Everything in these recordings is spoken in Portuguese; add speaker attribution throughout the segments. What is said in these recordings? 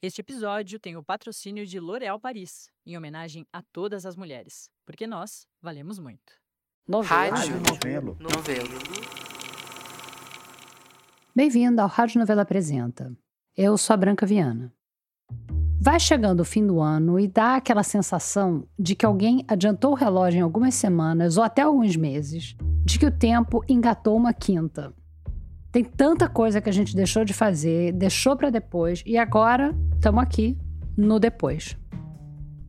Speaker 1: Este episódio tem o patrocínio de L'Oréal Paris, em homenagem a todas as mulheres, porque nós valemos muito.
Speaker 2: Rádio Novelo.
Speaker 3: Novelo.
Speaker 4: Bem-vindo ao Rádio Novela Apresenta. Eu sou a Branca Viana. Vai chegando o fim do ano e dá aquela sensação de que alguém adiantou o relógio em algumas semanas ou até alguns meses, de que o tempo engatou uma quinta. Tem tanta coisa que a gente deixou de fazer, deixou para depois e agora estamos aqui no depois.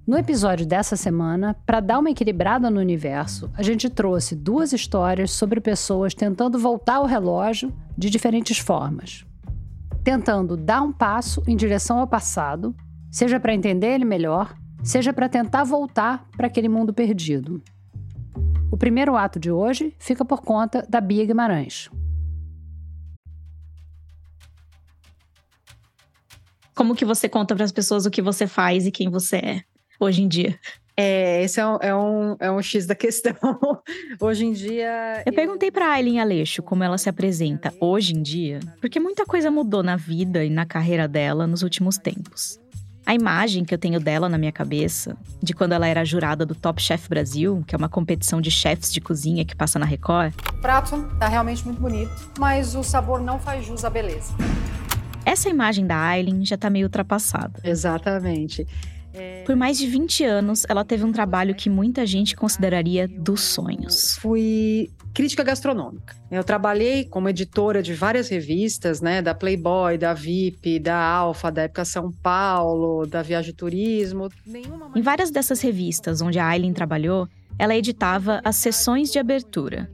Speaker 4: No episódio dessa semana, para dar uma equilibrada no universo, a gente trouxe duas histórias sobre pessoas tentando voltar o relógio de diferentes formas. Tentando dar um passo em direção ao passado seja para entender ele melhor, seja para tentar voltar para aquele mundo perdido. O primeiro ato de hoje fica por conta da Bia Guimarães.
Speaker 5: Como que você conta para as pessoas o que você faz e quem você é hoje em dia?
Speaker 6: É, esse é um, é um, é um X da questão. hoje em dia.
Speaker 5: Eu, perguntei para Aileen Aleixo como ela se apresenta hoje em dia, porque muita coisa mudou na vida e na carreira dela nos últimos tempos. A imagem que eu tenho dela na minha cabeça, de quando ela era jurada do Top Chef Brasil, que é uma competição de chefs de cozinha que passa na Record.
Speaker 7: O prato tá realmente muito bonito, mas o sabor não faz jus à beleza.
Speaker 5: Essa imagem da Aileen já tá meio ultrapassada.
Speaker 6: Exatamente.
Speaker 5: Por mais de 20 anos, ela teve um trabalho que muita gente consideraria dos sonhos.
Speaker 6: Fui crítica gastronômica. Eu trabalhei como editora de várias revistas, né, da Playboy, da VIP, da Alfa, da época São Paulo, da Viagem Turismo.
Speaker 5: Nenhuma... Em várias dessas revistas onde a Aileen trabalhou, ela editava as sessões de abertura.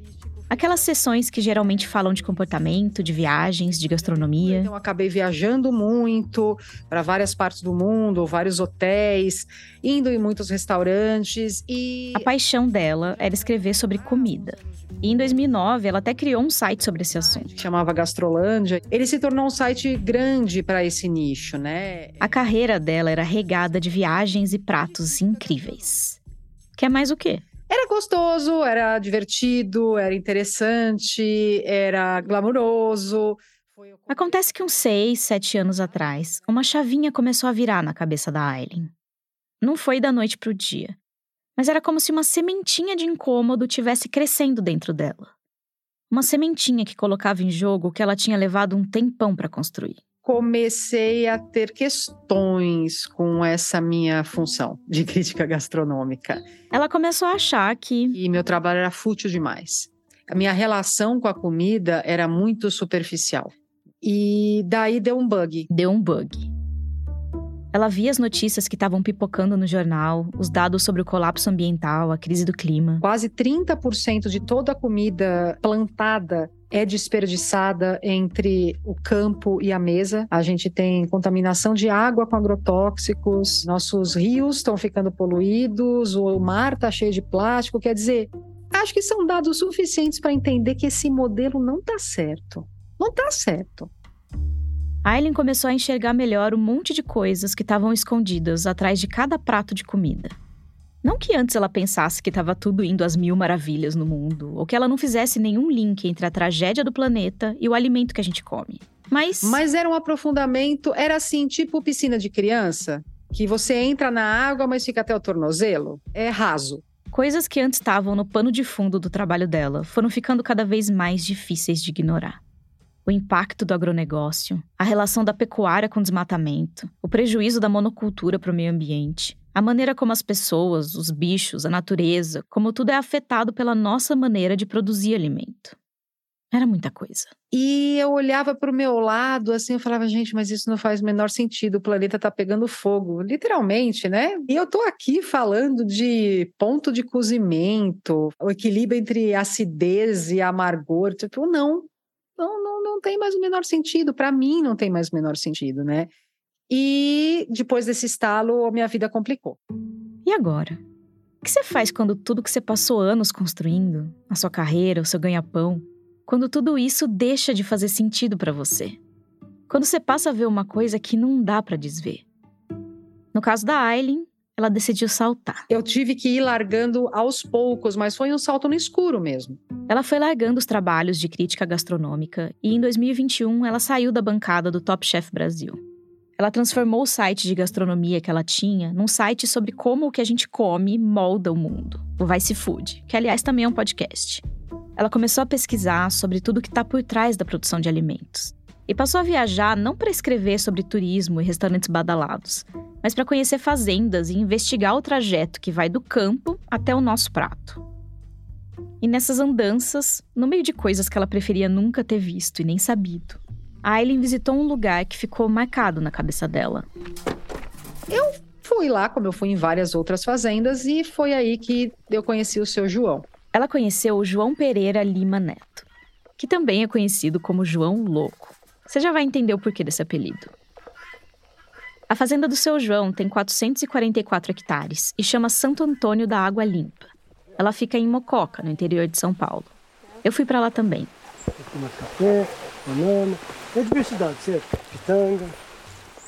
Speaker 5: Aquelas sessões que geralmente falam de comportamento, de viagens, de gastronomia.
Speaker 6: Então, eu acabei viajando muito para várias partes do mundo, vários hotéis, indo em muitos restaurantes e.
Speaker 5: A paixão dela era escrever sobre comida. E em 2009, ela até criou um site sobre esse assunto.
Speaker 6: Chamava Gastrolândia. Ele se tornou um site grande para esse nicho, né?
Speaker 5: A carreira dela era regada de viagens e pratos incríveis. Quer mais o quê?
Speaker 6: Era gostoso, era divertido, era interessante, era glamuroso.
Speaker 5: Acontece que uns seis, sete anos atrás, uma chavinha começou a virar na cabeça da Aileen. Não foi da noite para o dia, mas era como se uma sementinha de incômodo tivesse crescendo dentro dela. Uma sementinha que colocava em jogo o que ela tinha levado um tempão para construir
Speaker 6: comecei a ter questões com essa minha função de crítica gastronômica.
Speaker 5: Ela começou a achar que.
Speaker 6: E meu trabalho era fútil demais. A minha relação com a comida era muito superficial. E daí deu um bug.
Speaker 5: Deu um bug. Ela via as notícias que estavam pipocando no jornal, os dados sobre o colapso ambiental, a crise do clima.
Speaker 6: Quase 30% de toda a comida plantada é desperdiçada entre o campo e a mesa. A gente tem contaminação de água com agrotóxicos, nossos rios estão ficando poluídos, o mar está cheio de plástico. Quer dizer, acho que são dados suficientes para entender que esse modelo não está certo. Não está certo.
Speaker 5: Aileen começou a enxergar melhor um monte de coisas que estavam escondidas atrás de cada prato de comida. Não que antes ela pensasse que estava tudo indo às mil maravilhas no mundo, ou que ela não fizesse nenhum link entre a tragédia do planeta e o alimento que a gente come. Mas.
Speaker 6: Mas era um aprofundamento, era assim, tipo piscina de criança, que você entra na água, mas fica até o tornozelo. É raso.
Speaker 5: Coisas que antes estavam no pano de fundo do trabalho dela foram ficando cada vez mais difíceis de ignorar. O impacto do agronegócio, a relação da pecuária com o desmatamento, o prejuízo da monocultura para o meio ambiente, a maneira como as pessoas, os bichos, a natureza, como tudo é afetado pela nossa maneira de produzir alimento. Era muita coisa.
Speaker 6: E eu olhava para o meu lado, assim, eu falava, gente, mas isso não faz o menor sentido, o planeta está pegando fogo, literalmente, né? E eu estou aqui falando de ponto de cozimento, o equilíbrio entre acidez e amargor, tipo, não, não, não, não tem mais o menor sentido, para mim não tem mais o menor sentido, né? E depois desse estalo, a minha vida complicou.
Speaker 5: E agora? O que você faz quando tudo que você passou anos construindo, a sua carreira, o seu ganha-pão, quando tudo isso deixa de fazer sentido para você? Quando você passa a ver uma coisa que não dá para desver. No caso da Aileen, ela decidiu saltar.
Speaker 6: Eu tive que ir largando aos poucos, mas foi um salto no escuro mesmo.
Speaker 5: Ela foi largando os trabalhos de crítica gastronômica e em 2021 ela saiu da bancada do Top Chef Brasil. Ela transformou o site de gastronomia que ela tinha num site sobre como o que a gente come molda o mundo, o Vice Food, que aliás também é um podcast. Ela começou a pesquisar sobre tudo que está por trás da produção de alimentos. E passou a viajar não para escrever sobre turismo e restaurantes badalados, mas para conhecer fazendas e investigar o trajeto que vai do campo até o nosso prato. E nessas andanças, no meio de coisas que ela preferia nunca ter visto e nem sabido, a Aileen visitou um lugar que ficou marcado na cabeça dela.
Speaker 6: Eu fui lá, como eu fui em várias outras fazendas, e foi aí que eu conheci o seu João.
Speaker 5: Ela conheceu o João Pereira Lima Neto, que também é conhecido como João Louco. Você já vai entender o porquê desse apelido. A fazenda do seu João tem 444 hectares e chama Santo Antônio da Água Limpa. Ela fica em Mococa, no interior de São Paulo. Eu fui para lá também.
Speaker 3: Café, banana, é diversidade, certo? Pitanga.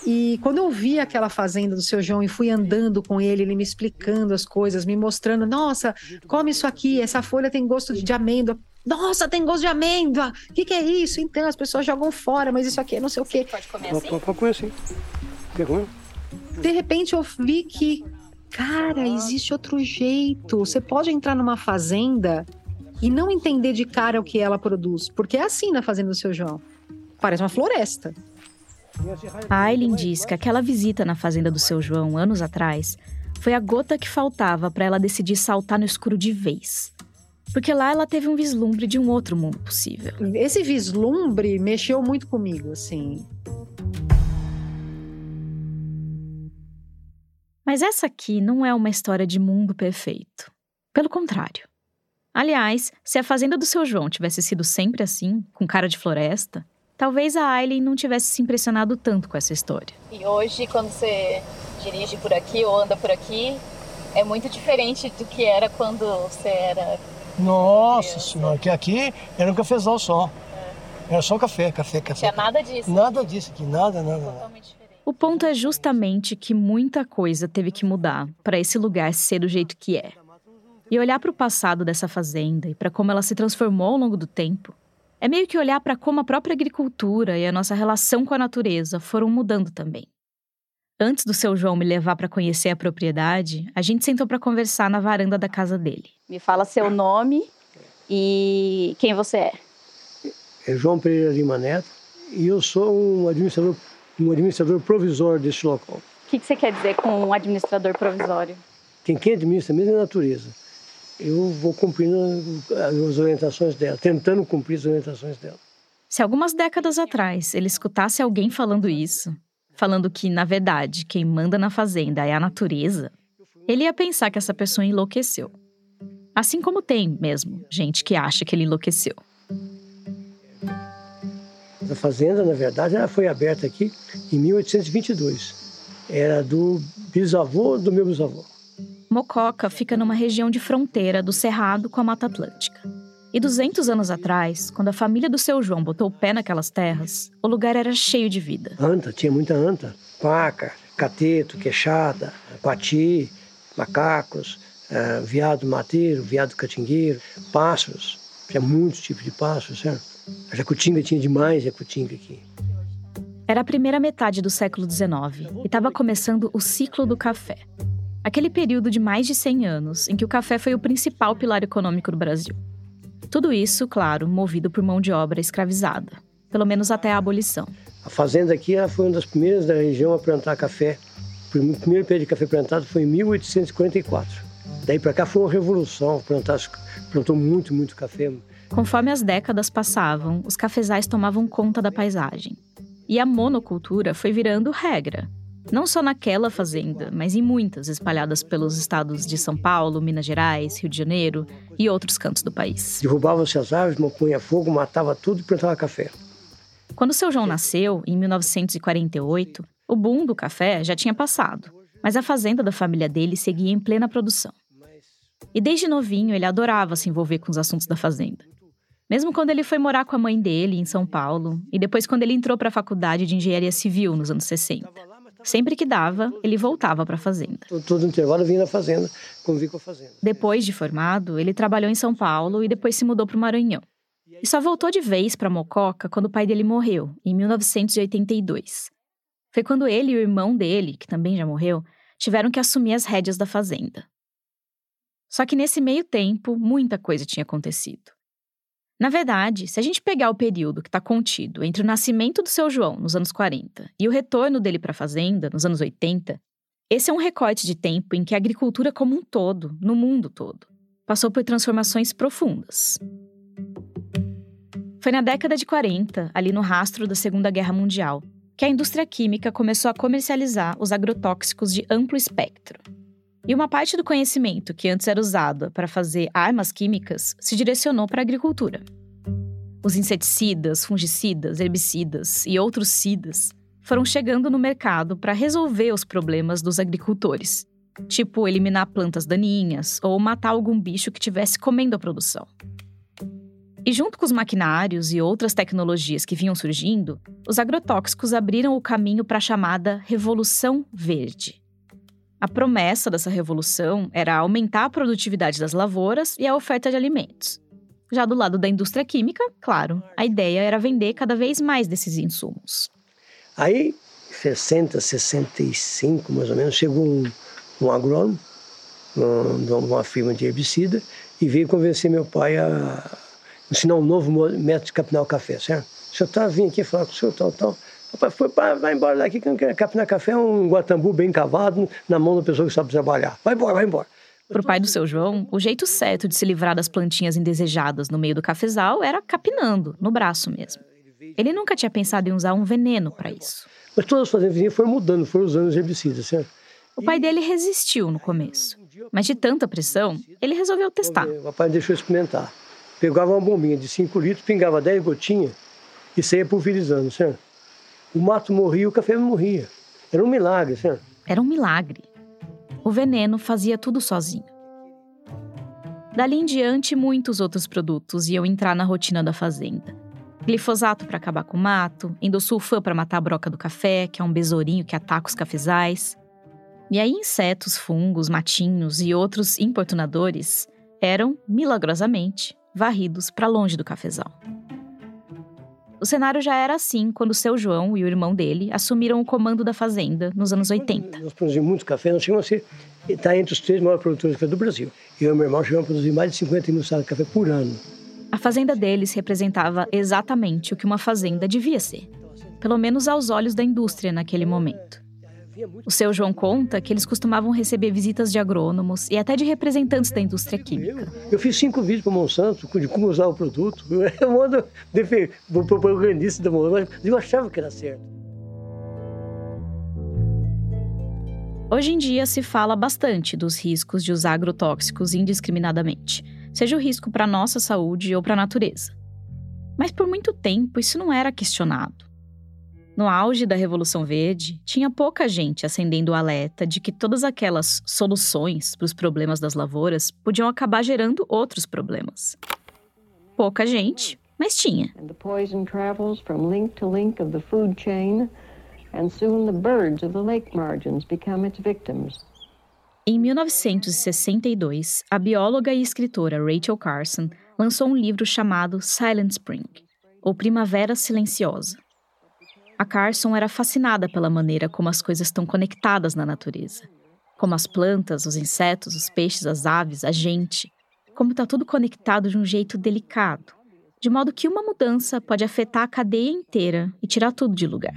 Speaker 6: E quando eu vi aquela fazenda do seu João e fui andando com ele, ele me explicando as coisas, me mostrando, nossa, come isso aqui, essa folha tem gosto de amêndoa. Nossa, tem gosto de amêndoa. O que, que, é isso? Então, as pessoas jogam fora, mas isso aqui é não sei o quê.
Speaker 5: Pode comer assim?
Speaker 3: Pode comer assim. Quer comer?
Speaker 6: De repente eu vi que, cara, existe outro jeito. Você pode entrar numa fazenda e não entender de cara o que ela produz, porque é assim na fazenda do seu João. Parece uma floresta.
Speaker 5: A Aileen diz que aquela visita na fazenda do seu João, anos atrás, foi a gota que faltava para ela decidir saltar no escuro de vez. Porque lá ela teve um vislumbre de um outro mundo possível.
Speaker 6: Esse vislumbre mexeu muito comigo, assim.
Speaker 5: Mas essa aqui não é uma história de mundo perfeito. Pelo contrário. Aliás, se a fazenda do seu João tivesse sido sempre assim, com cara de floresta, talvez a Aileen não tivesse se impressionado tanto com essa história.
Speaker 8: E hoje, quando você dirige por aqui ou anda por aqui, é muito diferente do que era quando você era.
Speaker 3: Nossa
Speaker 8: criança.
Speaker 3: senhora, que aqui era um cafezal só. Era só café, café, café.
Speaker 8: Tinha nada disso.
Speaker 3: Nada disso aqui, nada, nada. nada.
Speaker 8: Totalmente diferente.
Speaker 5: O ponto é justamente que muita coisa teve que mudar para esse lugar ser do jeito que é. E olhar para o passado dessa fazenda e para como ela se transformou ao longo do tempo é meio que olhar para como a própria agricultura e a nossa relação com a natureza foram mudando também. Antes do seu João me levar para conhecer a propriedade, a gente sentou para conversar na varanda da casa dele.
Speaker 8: Me fala seu nome e quem você é.
Speaker 3: É João Pereira Lima Neto e eu sou um administrador, um administrador provisório desse local.
Speaker 8: O que, que você quer dizer com um administrador provisório?
Speaker 3: Quem, quem administra mesmo é a natureza. Eu vou cumprindo as orientações dela, tentando cumprir as orientações dela.
Speaker 5: Se algumas décadas atrás ele escutasse alguém falando isso, falando que, na verdade, quem manda na fazenda é a natureza, ele ia pensar que essa pessoa enlouqueceu. Assim como tem mesmo gente que acha que ele enlouqueceu.
Speaker 3: A fazenda, na verdade, ela foi aberta aqui em 1822. Era do bisavô do meu bisavô.
Speaker 5: Mococa fica numa região de fronteira do Cerrado com a Mata Atlântica. E 200 anos atrás, quando a família do seu João botou o pé naquelas terras, o lugar era cheio de vida.
Speaker 3: Anta, tinha muita anta. Paca, cateto, queixada, pati, macacos, eh, veado mateiro, veado catingueiro, pássaros. Tinha muitos tipos de pássaros, certo? A jacutinga tinha demais jacutinga aqui.
Speaker 5: Era a primeira metade do século XIX e estava começando o ciclo do café. Aquele período de mais de 100 anos em que o café foi o principal pilar econômico do Brasil. Tudo isso, claro, movido por mão de obra escravizada, pelo menos até a abolição.
Speaker 3: A fazenda aqui ela foi uma das primeiras da região a plantar café. O primeiro pé de café plantado foi em 1844. Daí para cá foi uma revolução, plantar, plantou muito, muito café.
Speaker 5: Conforme as décadas passavam, os cafezais tomavam conta da paisagem. E a monocultura foi virando regra. Não só naquela fazenda, mas em muitas espalhadas pelos estados de São Paulo, Minas Gerais, Rio de Janeiro e outros cantos do país.
Speaker 3: Derrubavam-se as árvores, punha fogo, matava tudo e plantava café.
Speaker 5: Quando seu João nasceu, em 1948, o boom do café já tinha passado, mas a fazenda da família dele seguia em plena produção. E desde novinho ele adorava se envolver com os assuntos da fazenda. Mesmo quando ele foi morar com a mãe dele em São Paulo, e depois quando ele entrou para a faculdade de engenharia civil nos anos 60. Sempre que dava, ele voltava para a fazenda.
Speaker 3: Todo, todo intervalo vinha na fazenda, convivi com a fazenda.
Speaker 5: Depois de formado, ele trabalhou em São Paulo e depois se mudou para o Maranhão. E só voltou de vez para Mococa quando o pai dele morreu, em 1982. foi quando ele e o irmão dele, que também já morreu, tiveram que assumir as rédeas da fazenda. Só que nesse meio tempo, muita coisa tinha acontecido. Na verdade, se a gente pegar o período que está contido entre o nascimento do seu João, nos anos 40, e o retorno dele para a fazenda, nos anos 80, esse é um recorte de tempo em que a agricultura como um todo, no mundo todo, passou por transformações profundas. Foi na década de 40, ali no rastro da Segunda Guerra Mundial, que a indústria química começou a comercializar os agrotóxicos de amplo espectro. E uma parte do conhecimento que antes era usado para fazer armas químicas se direcionou para a agricultura. Os inseticidas, fungicidas, herbicidas e outros cidas foram chegando no mercado para resolver os problemas dos agricultores, tipo eliminar plantas daninhas ou matar algum bicho que estivesse comendo a produção. E junto com os maquinários e outras tecnologias que vinham surgindo, os agrotóxicos abriram o caminho para a chamada Revolução Verde. A promessa dessa revolução era aumentar a produtividade das lavouras e a oferta de alimentos. Já do lado da indústria química, claro, a ideia era vender cada vez mais desses insumos.
Speaker 3: Aí, 60, 65 mais ou menos, chegou um, um agrônomo de uma firma de herbicida e veio convencer meu pai a ensinar um novo método de capinar o café, certo? O senhor tá vindo aqui falar com o senhor tal, tal. Rapaz, foi, vai embora daqui que capinar café, é um guatambu bem cavado na mão da pessoa que sabe trabalhar. Vai embora, vai embora.
Speaker 5: Para o pai do seu João, o jeito certo de se livrar das plantinhas indesejadas no meio do cafezal era capinando, no braço mesmo. Ele nunca tinha pensado em usar um veneno para isso.
Speaker 3: Mas todas as fazendas foram mudando, foram usando os herbicidas, certo?
Speaker 5: O pai dele resistiu no começo, mas de tanta pressão, ele resolveu testar.
Speaker 3: O papai deixou experimentar pegava uma bombinha de 5 litros, pingava 10 gotinhas e saía pulverizando, certo? O mato morria, o café não morria. Era um milagre, certo?
Speaker 5: Era um milagre. O veneno fazia tudo sozinho. Dali em diante, muitos outros produtos iam entrar na rotina da fazenda. Glifosato para acabar com o mato, endosulfan para matar a broca do café, que é um besourinho que ataca os cafezais. E aí insetos, fungos, matinhos e outros importunadores eram, milagrosamente, varridos para longe do cafezal. O cenário já era assim quando seu João e o irmão dele assumiram o comando da fazenda nos anos 80.
Speaker 3: Nós produzimos muito café, nós chegamos a ser, está entre os três maiores produtores de café do Brasil. Eu e meu irmão chegamos a produzir mais de 50 mil sacos de café por ano.
Speaker 5: A fazenda deles representava exatamente o que uma fazenda devia ser, pelo menos aos olhos da indústria naquele momento. O seu João conta que eles costumavam receber visitas de agrônomos e até de representantes da indústria química.
Speaker 3: Eu fiz cinco vídeos para o Monsanto de como usar o produto. Eu mando o propagandista da Monsanto, eu achava que era certo.
Speaker 5: Hoje em dia se fala bastante dos riscos de usar agrotóxicos indiscriminadamente, seja o risco para a nossa saúde ou para a natureza. Mas por muito tempo isso não era questionado. No auge da Revolução Verde, tinha pouca gente acendendo o alerta de que todas aquelas soluções para os problemas das lavouras podiam acabar gerando outros problemas. Pouca gente, mas tinha. Em 1962, a bióloga e escritora Rachel Carson lançou um livro chamado Silent Spring, ou Primavera Silenciosa a Carson era fascinada pela maneira como as coisas estão conectadas na natureza. Como as plantas, os insetos, os peixes, as aves, a gente. Como está tudo conectado de um jeito delicado. De modo que uma mudança pode afetar a cadeia inteira e tirar tudo de lugar.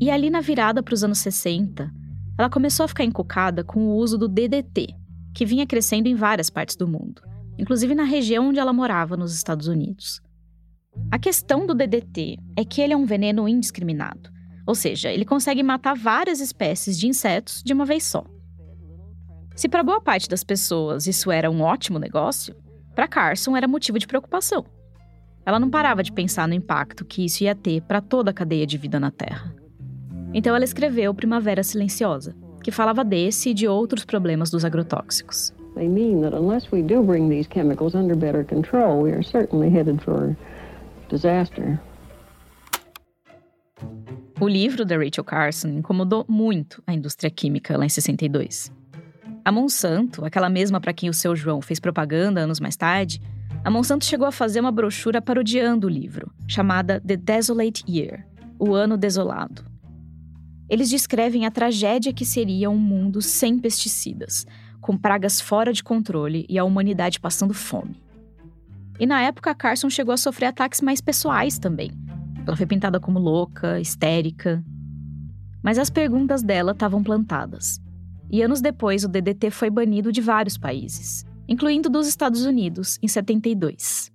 Speaker 5: E ali na virada para os anos 60, ela começou a ficar encucada com o uso do DDT, que vinha crescendo em várias partes do mundo, inclusive na região onde ela morava, nos Estados Unidos. A questão do DDT é que ele é um veneno indiscriminado, ou seja, ele consegue matar várias espécies de insetos de uma vez só. Se para boa parte das pessoas isso era um ótimo negócio, para Carson era motivo de preocupação. Ela não parava de pensar no impacto que isso ia ter para toda a cadeia de vida na Terra. Então ela escreveu Primavera Silenciosa, que falava desse e de outros problemas dos agrotóxicos. They mean that unless we do bring these chemicals under better control, we are certainly headed for disaster. O livro da Rachel Carson incomodou muito a indústria química lá em 62. A Monsanto, aquela mesma para quem o seu João fez propaganda anos mais tarde, a Monsanto chegou a fazer uma brochura parodiando o livro, chamada The Desolate Year O Ano Desolado Eles descrevem a tragédia que seria um mundo sem pesticidas, com pragas fora de controle e a humanidade passando fome. E na época, Carson chegou a sofrer ataques mais pessoais também. Ela foi pintada como louca, histérica. Mas as perguntas dela estavam plantadas. E anos depois, o DDT foi banido de vários países, incluindo dos Estados Unidos, em 72.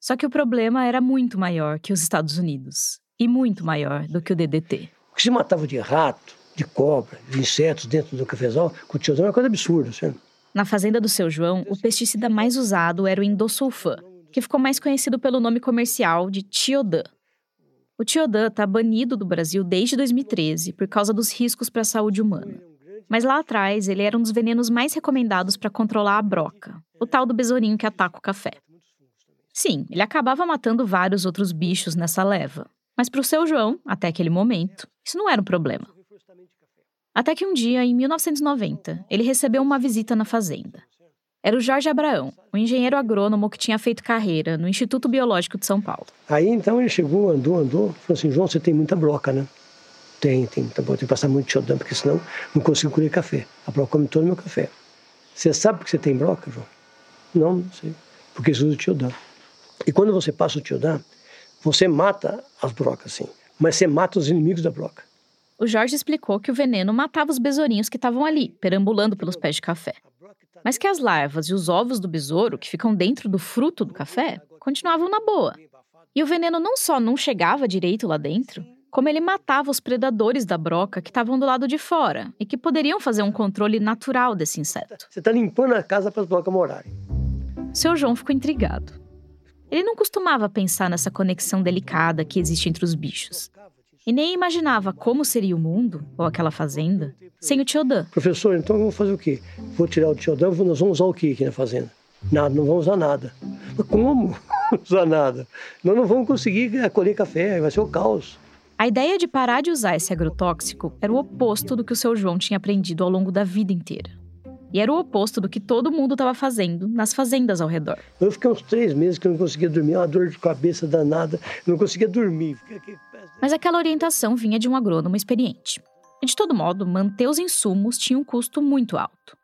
Speaker 5: Só que o problema era muito maior que os Estados Unidos e muito maior do que o DDT.
Speaker 3: O que se matava de rato, de cobra, de insetos dentro do cafezal, com o tiozão é uma coisa absurda, certo?
Speaker 5: Na fazenda do seu João, o pesticida mais usado era o endosulfan, que ficou mais conhecido pelo nome comercial de Tiodan. O Tiodan está banido do Brasil desde 2013 por causa dos riscos para a saúde humana. Mas lá atrás, ele era um dos venenos mais recomendados para controlar a broca, o tal do besourinho que ataca o café. Sim, ele acabava matando vários outros bichos nessa leva. Mas para o seu João, até aquele momento, isso não era um problema. Até que um dia, em 1990, ele recebeu uma visita na fazenda. Era o Jorge Abraão, um engenheiro agrônomo que tinha feito carreira no Instituto Biológico de São Paulo.
Speaker 3: Aí então ele chegou, andou, andou, falou assim: João, você tem muita broca, né? Tem, tem, tá bom, tem que passar muito xodão, porque senão não consigo colher café. A broca come todo o meu café. Você sabe por que você tem broca, João? Não, não sei. Porque você usa o tiodã. E quando você passa o tiodã, você mata as brocas, sim. Mas você mata os inimigos da broca.
Speaker 5: O Jorge explicou que o veneno matava os besourinhos que estavam ali, perambulando pelos pés de café. Mas que as larvas e os ovos do besouro, que ficam dentro do fruto do café, continuavam na boa. E o veneno não só não chegava direito lá dentro, como ele matava os predadores da broca que estavam do lado de fora e que poderiam fazer um controle natural desse inseto.
Speaker 3: Você está limpando a casa para as brocas morarem.
Speaker 5: Seu João ficou intrigado. Ele não costumava pensar nessa conexão delicada que existe entre os bichos e nem imaginava como seria o mundo, ou aquela fazenda, sem o Tiodan.
Speaker 3: Professor, então vamos fazer o quê? Vou tirar o Tiodan, nós vamos usar o quê aqui na fazenda? Nada, não vamos usar nada. Mas como usar nada? Nós não vamos conseguir colher café, vai ser o caos.
Speaker 5: A ideia de parar de usar esse agrotóxico era o oposto do que o seu João tinha aprendido ao longo da vida inteira. E era o oposto do que todo mundo estava fazendo nas fazendas ao redor.
Speaker 3: Eu fiquei uns três meses que eu não conseguia dormir, uma dor de cabeça danada, não conseguia dormir.
Speaker 5: Mas aquela orientação vinha de um agrônomo experiente. E de todo modo, manter os insumos tinha um custo muito alto.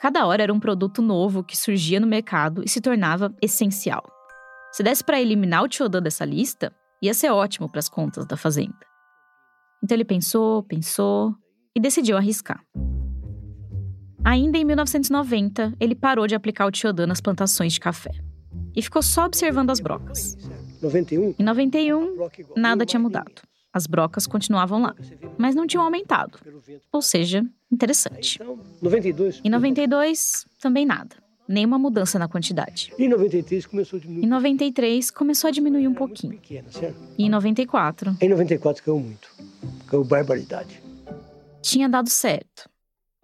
Speaker 5: Cada hora era um produto novo que surgia no mercado e se tornava essencial. Se desse para eliminar o Tiodan dessa lista, ia ser ótimo para as contas da fazenda. Então ele pensou, pensou e decidiu arriscar. Ainda em 1990, ele parou de aplicar o Tiodan nas plantações de café e ficou só observando as brocas.
Speaker 3: 91?
Speaker 5: Em 91, nada tinha mudado. As brocas continuavam lá, mas não tinham aumentado. Ou seja, interessante.
Speaker 3: 92?
Speaker 5: Em 92, também nada. Nenhuma mudança na quantidade.
Speaker 3: Em 93 começou a diminuir.
Speaker 5: Em 93 começou a diminuir um pouquinho. E em 94?
Speaker 3: Em 94 caiu muito. Caiu barbaridade.
Speaker 5: Tinha dado certo.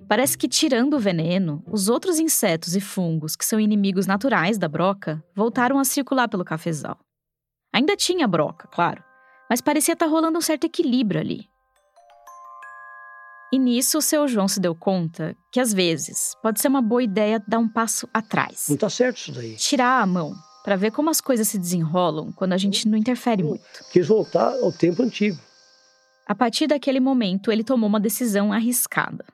Speaker 5: Parece que, tirando o veneno, os outros insetos e fungos, que são inimigos naturais da broca, voltaram a circular pelo cafezal. Ainda tinha broca, claro, mas parecia estar tá rolando um certo equilíbrio ali. E nisso o seu João se deu conta que, às vezes, pode ser uma boa ideia dar um passo atrás.
Speaker 3: Não tá certo isso daí.
Speaker 5: Tirar a mão, para ver como as coisas se desenrolam quando a gente não interfere muito.
Speaker 3: Quis voltar ao tempo antigo.
Speaker 5: A partir daquele momento, ele tomou uma decisão arriscada.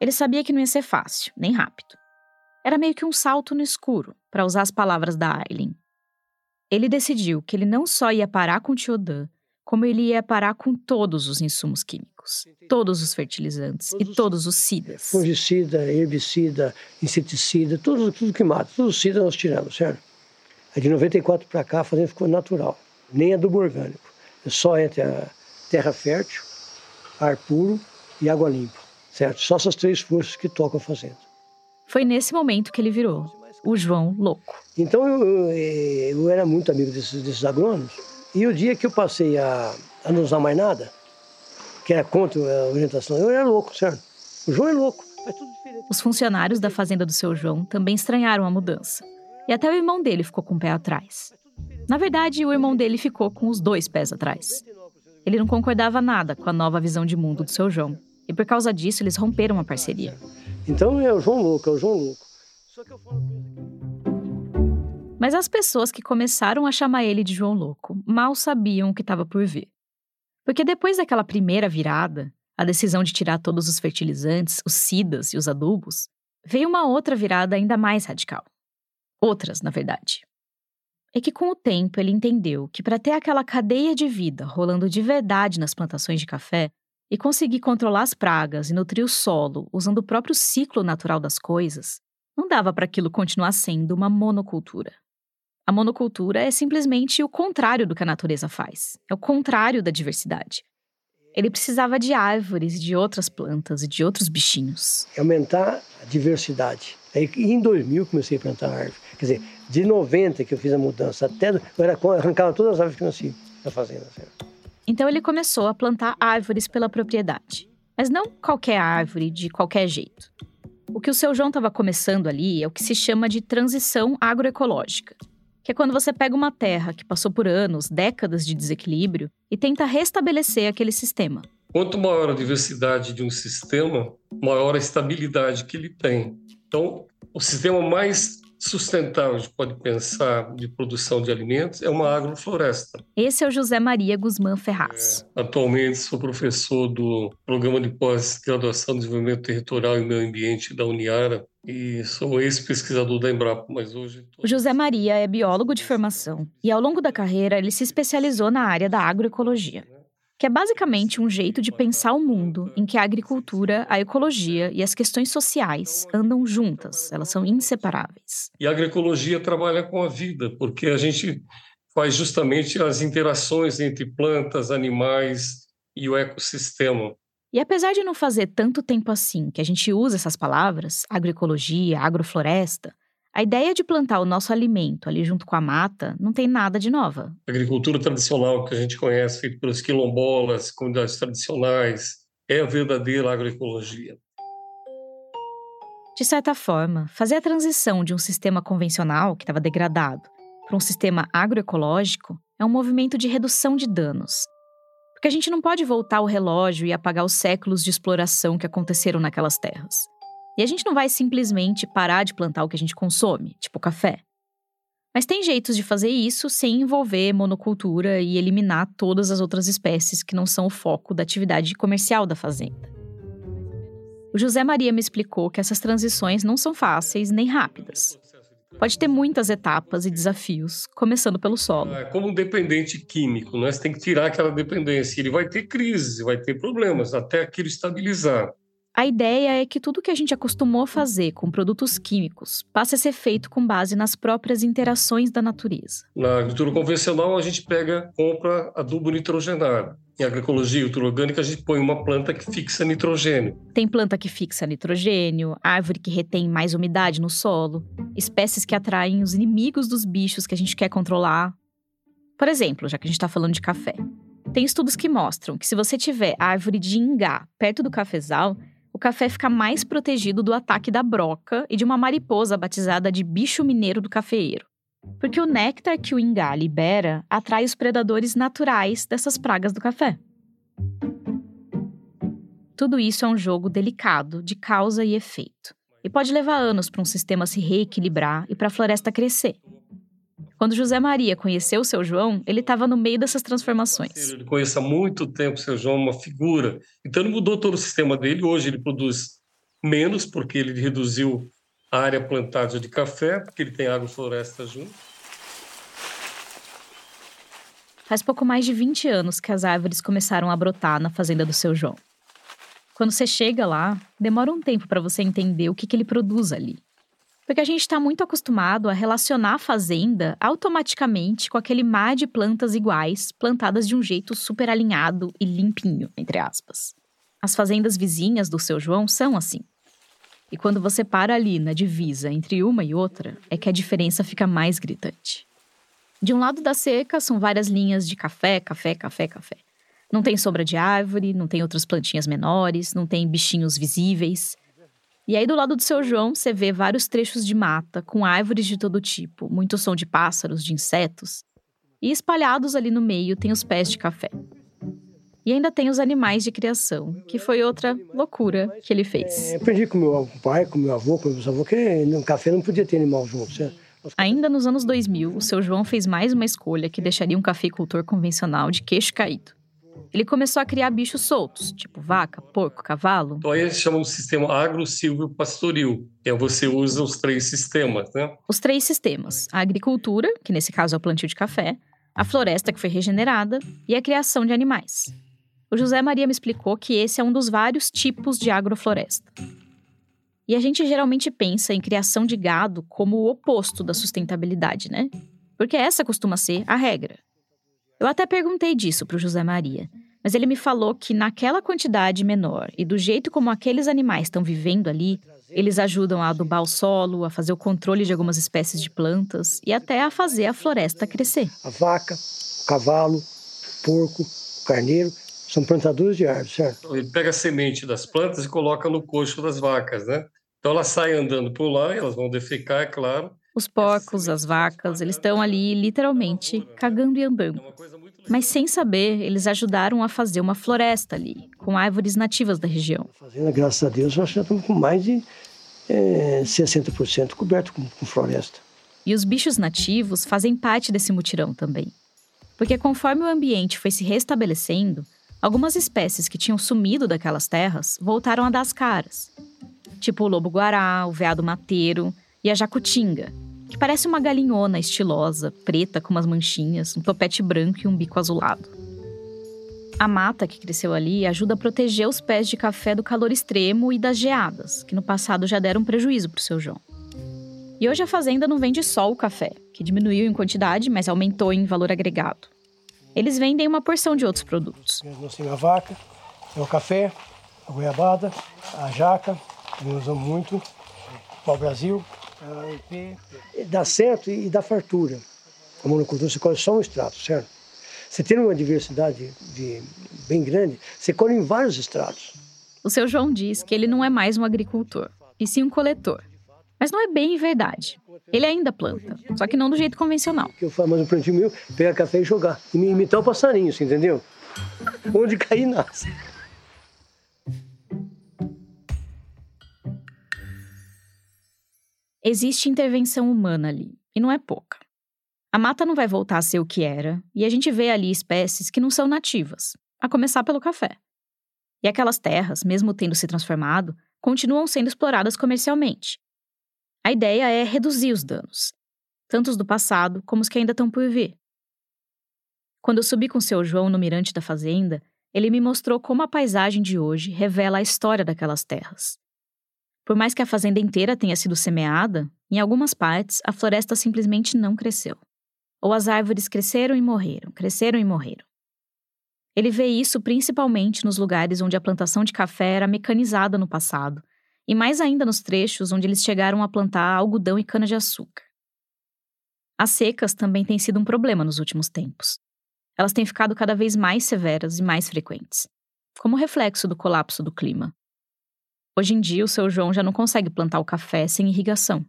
Speaker 5: Ele sabia que não ia ser fácil, nem rápido. Era meio que um salto no escuro, para usar as palavras da Aileen. Ele decidiu que ele não só ia parar com o Tiodan, como ele ia parar com todos os insumos químicos, todos os fertilizantes todos e todos os cidas.
Speaker 3: Fungicida, herbicida, inseticida, tudo, tudo que mata, tudo cida nós tiramos, certo? De 94 para cá a fazenda ficou natural, nem adubo orgânico. É só entre a terra fértil, ar puro e água limpa certo? Só essas três forças que tocam a fazenda.
Speaker 5: Foi nesse momento que ele virou o João louco.
Speaker 3: Então eu, eu, era muito amigo desses, desses agrônomos. E o dia que eu passei a, a não usar mais nada, que era contra a orientação, eu era louco, certo? O João é louco, diferente.
Speaker 5: Os funcionários da fazenda do seu João também estranharam a mudança. E até o irmão dele ficou com o pé atrás. Na verdade, o irmão dele ficou com os dois pés atrás. Ele não concordava nada com a nova visão de mundo do seu João e por causa disso, eles romperam a parceria.
Speaker 3: Então é o João Louco, é o João Louco.
Speaker 5: Mas as pessoas que começaram a chamar ele de João Louco mal sabiam o que estava por vir. Porque depois daquela primeira virada, a decisão de tirar todos os fertilizantes, os cidas e os adubos, veio uma outra virada ainda mais radical. Outras, na verdade. É que com o tempo ele entendeu que para ter aquela cadeia de vida rolando de verdade nas plantações de café e conseguir controlar as pragas e nutrir o solo usando o próprio ciclo natural das coisas, não dava para aquilo continuar sendo uma monocultura. A monocultura é simplesmente o contrário do que a natureza faz. É o contrário da diversidade. Ele precisava de árvores, de outras plantas e de outros bichinhos.
Speaker 3: Aumentar a diversidade. Aí, em 2000, comecei a plantar árvore. Quer dizer, de 90 que eu fiz a mudança até. Eu era, arrancava todas as árvores que nasciam na fazenda.
Speaker 5: Então ele começou a plantar árvores pela propriedade. Mas não qualquer árvore, de qualquer jeito. O que o seu João estava começando ali é o que se chama de transição agroecológica, que é quando você pega uma terra que passou por anos, décadas de desequilíbrio e tenta restabelecer aquele sistema.
Speaker 9: Quanto maior a diversidade de um sistema, maior a estabilidade que ele tem. Então, o sistema mais sustentável, a gente pode pensar, de produção de alimentos é uma agrofloresta.
Speaker 5: Esse é o José Maria Guzmán Ferraz.
Speaker 9: É, atualmente sou professor do Programa de Pós-Graduação em Desenvolvimento Territorial e Meio Ambiente da Uniara e sou ex-pesquisador da Embrapa, mas hoje...
Speaker 5: O José Maria é biólogo de formação e ao longo da carreira ele se especializou na área da agroecologia que é basicamente um jeito de pensar o mundo em que a agricultura, a ecologia e as questões sociais andam juntas, elas são inseparáveis.
Speaker 9: E a agroecologia trabalha com a vida, porque a gente faz justamente as interações entre plantas, animais e o ecossistema.
Speaker 5: E apesar de não fazer tanto tempo assim que a gente usa essas palavras, agroecologia, agrofloresta, a ideia de plantar o nosso alimento ali junto com a mata não tem nada de nova.
Speaker 9: A agricultura tradicional que a gente conhece, feita pelos quilombolas, comunidades tradicionais, é a verdadeira agroecologia.
Speaker 5: De certa forma, fazer a transição de um sistema convencional, que estava degradado, para um sistema agroecológico é um movimento de redução de danos. Porque a gente não pode voltar o relógio e apagar os séculos de exploração que aconteceram naquelas terras. E a gente não vai simplesmente parar de plantar o que a gente consome, tipo café. Mas tem jeitos de fazer isso sem envolver monocultura e eliminar todas as outras espécies que não são o foco da atividade comercial da fazenda. O José Maria me explicou que essas transições não são fáceis nem rápidas. Pode ter muitas etapas e desafios, começando pelo solo.
Speaker 9: É como um dependente químico, né? você tem que tirar aquela dependência. Ele vai ter crises, vai ter problemas, até aquilo estabilizar.
Speaker 5: A ideia é que tudo que a gente acostumou a fazer com produtos químicos passe a ser feito com base nas próprias interações da natureza.
Speaker 9: Na agricultura convencional, a gente pega, compra adubo nitrogenado. Em agroecologia e cultura orgânica, a gente põe uma planta que fixa nitrogênio.
Speaker 5: Tem planta que fixa nitrogênio, árvore que retém mais umidade no solo, espécies que atraem os inimigos dos bichos que a gente quer controlar. Por exemplo, já que a gente está falando de café, tem estudos que mostram que se você tiver árvore de ingá perto do cafezal, o café fica mais protegido do ataque da broca e de uma mariposa batizada de bicho mineiro do cafeeiro. Porque o néctar que o ingá libera atrai os predadores naturais dessas pragas do café. Tudo isso é um jogo delicado de causa e efeito. E pode levar anos para um sistema se reequilibrar e para a floresta crescer. Quando José Maria conheceu o seu João, ele estava no meio dessas transformações.
Speaker 9: Ele conhece há muito tempo o seu João, uma figura. Então ele mudou todo o sistema dele. Hoje ele produz menos, porque ele reduziu a área plantada de café, porque ele tem agrofloresta junto.
Speaker 5: Faz pouco mais de 20 anos que as árvores começaram a brotar na fazenda do seu João. Quando você chega lá, demora um tempo para você entender o que, que ele produz ali. Porque a gente está muito acostumado a relacionar a fazenda automaticamente com aquele mar de plantas iguais, plantadas de um jeito super alinhado e limpinho, entre aspas. As fazendas vizinhas do seu João são assim. E quando você para ali na divisa entre uma e outra, é que a diferença fica mais gritante. De um lado da seca são várias linhas de café, café, café, café. Não tem sombra de árvore, não tem outras plantinhas menores, não tem bichinhos visíveis. E aí, do lado do seu João, você vê vários trechos de mata, com árvores de todo tipo, muito som de pássaros, de insetos. E espalhados ali no meio tem os pés de café. E ainda tem os animais de criação, que foi outra loucura que ele fez.
Speaker 3: É, aprendi com meu pai, com meu avô, com meu avô, que no café não podia ter animal junto. Certo?
Speaker 5: Ainda nos anos 2000, o seu João fez mais uma escolha que deixaria um cafeicultor convencional de queixo caído. Ele começou a criar bichos soltos, tipo vaca, porco, cavalo.
Speaker 9: Então aí eles chamam de sistema agro-silvio-pastoril, que é você usa os três sistemas, né?
Speaker 5: Os três sistemas: a agricultura, que nesse caso é o plantio de café, a floresta que foi regenerada e a criação de animais. O José Maria me explicou que esse é um dos vários tipos de agrofloresta. E a gente geralmente pensa em criação de gado como o oposto da sustentabilidade, né? Porque essa costuma ser a regra. Eu até perguntei disso para o José Maria, mas ele me falou que naquela quantidade menor e do jeito como aqueles animais estão vivendo ali, eles ajudam a adubar o solo, a fazer o controle de algumas espécies de plantas e até a fazer a floresta crescer.
Speaker 3: A vaca, o cavalo, o porco, o carneiro são plantadores de árvores, certo?
Speaker 9: Ele pega a semente das plantas e coloca no coxo das vacas, né? Então elas saem andando por lá, elas vão defecar, é claro.
Speaker 5: Os porcos, as vacas, eles estão ali literalmente cagando e andando. Mas sem saber, eles ajudaram a fazer uma floresta ali, com árvores nativas da região.
Speaker 3: Fazenda, graças a Deus, nós já estamos com mais de é, 60% coberto com, com floresta.
Speaker 5: E os bichos nativos fazem parte desse mutirão também. Porque conforme o ambiente foi se restabelecendo, algumas espécies que tinham sumido daquelas terras voltaram a dar as caras. Tipo o lobo-guará, o veado mateiro e a jacutinga, que parece uma galinhona estilosa, preta com umas manchinhas, um topete branco e um bico azulado. A mata que cresceu ali ajuda a proteger os pés de café do calor extremo e das geadas, que no passado já deram prejuízo para o seu João. E hoje a fazenda não vende só o café, que diminuiu em quantidade, mas aumentou em valor agregado. Eles vendem uma porção de outros produtos.
Speaker 3: Nós temos a vaca, o café, a goiabada, a jaca, que nós usamos muito, o Brasil, Dá certo e dá fartura. A monocultura você colhe só um extrato, certo? Você tem uma diversidade de, bem grande, você colhe em vários estratos.
Speaker 5: O seu João diz que ele não é mais um agricultor, e sim um coletor. Mas não é bem verdade. Ele ainda planta, só que não do jeito convencional.
Speaker 3: Eu faço mais um plantio meu, pegar café e jogar. E imitar o passarinho, você entendeu? Onde cair, nasce.
Speaker 5: Existe intervenção humana ali, e não é pouca. A mata não vai voltar a ser o que era, e a gente vê ali espécies que não são nativas, a começar pelo café. E aquelas terras, mesmo tendo se transformado, continuam sendo exploradas comercialmente. A ideia é reduzir os danos, tanto os do passado como os que ainda estão por vir. Quando eu subi com seu João no mirante da fazenda, ele me mostrou como a paisagem de hoje revela a história daquelas terras. Por mais que a fazenda inteira tenha sido semeada, em algumas partes a floresta simplesmente não cresceu. Ou as árvores cresceram e morreram, cresceram e morreram. Ele vê isso principalmente nos lugares onde a plantação de café era mecanizada no passado, e mais ainda nos trechos onde eles chegaram a plantar algodão e cana-de-açúcar. As secas também têm sido um problema nos últimos tempos. Elas têm ficado cada vez mais severas e mais frequentes, como reflexo do colapso do clima. Hoje em dia, o seu João já não consegue plantar o café sem irrigação.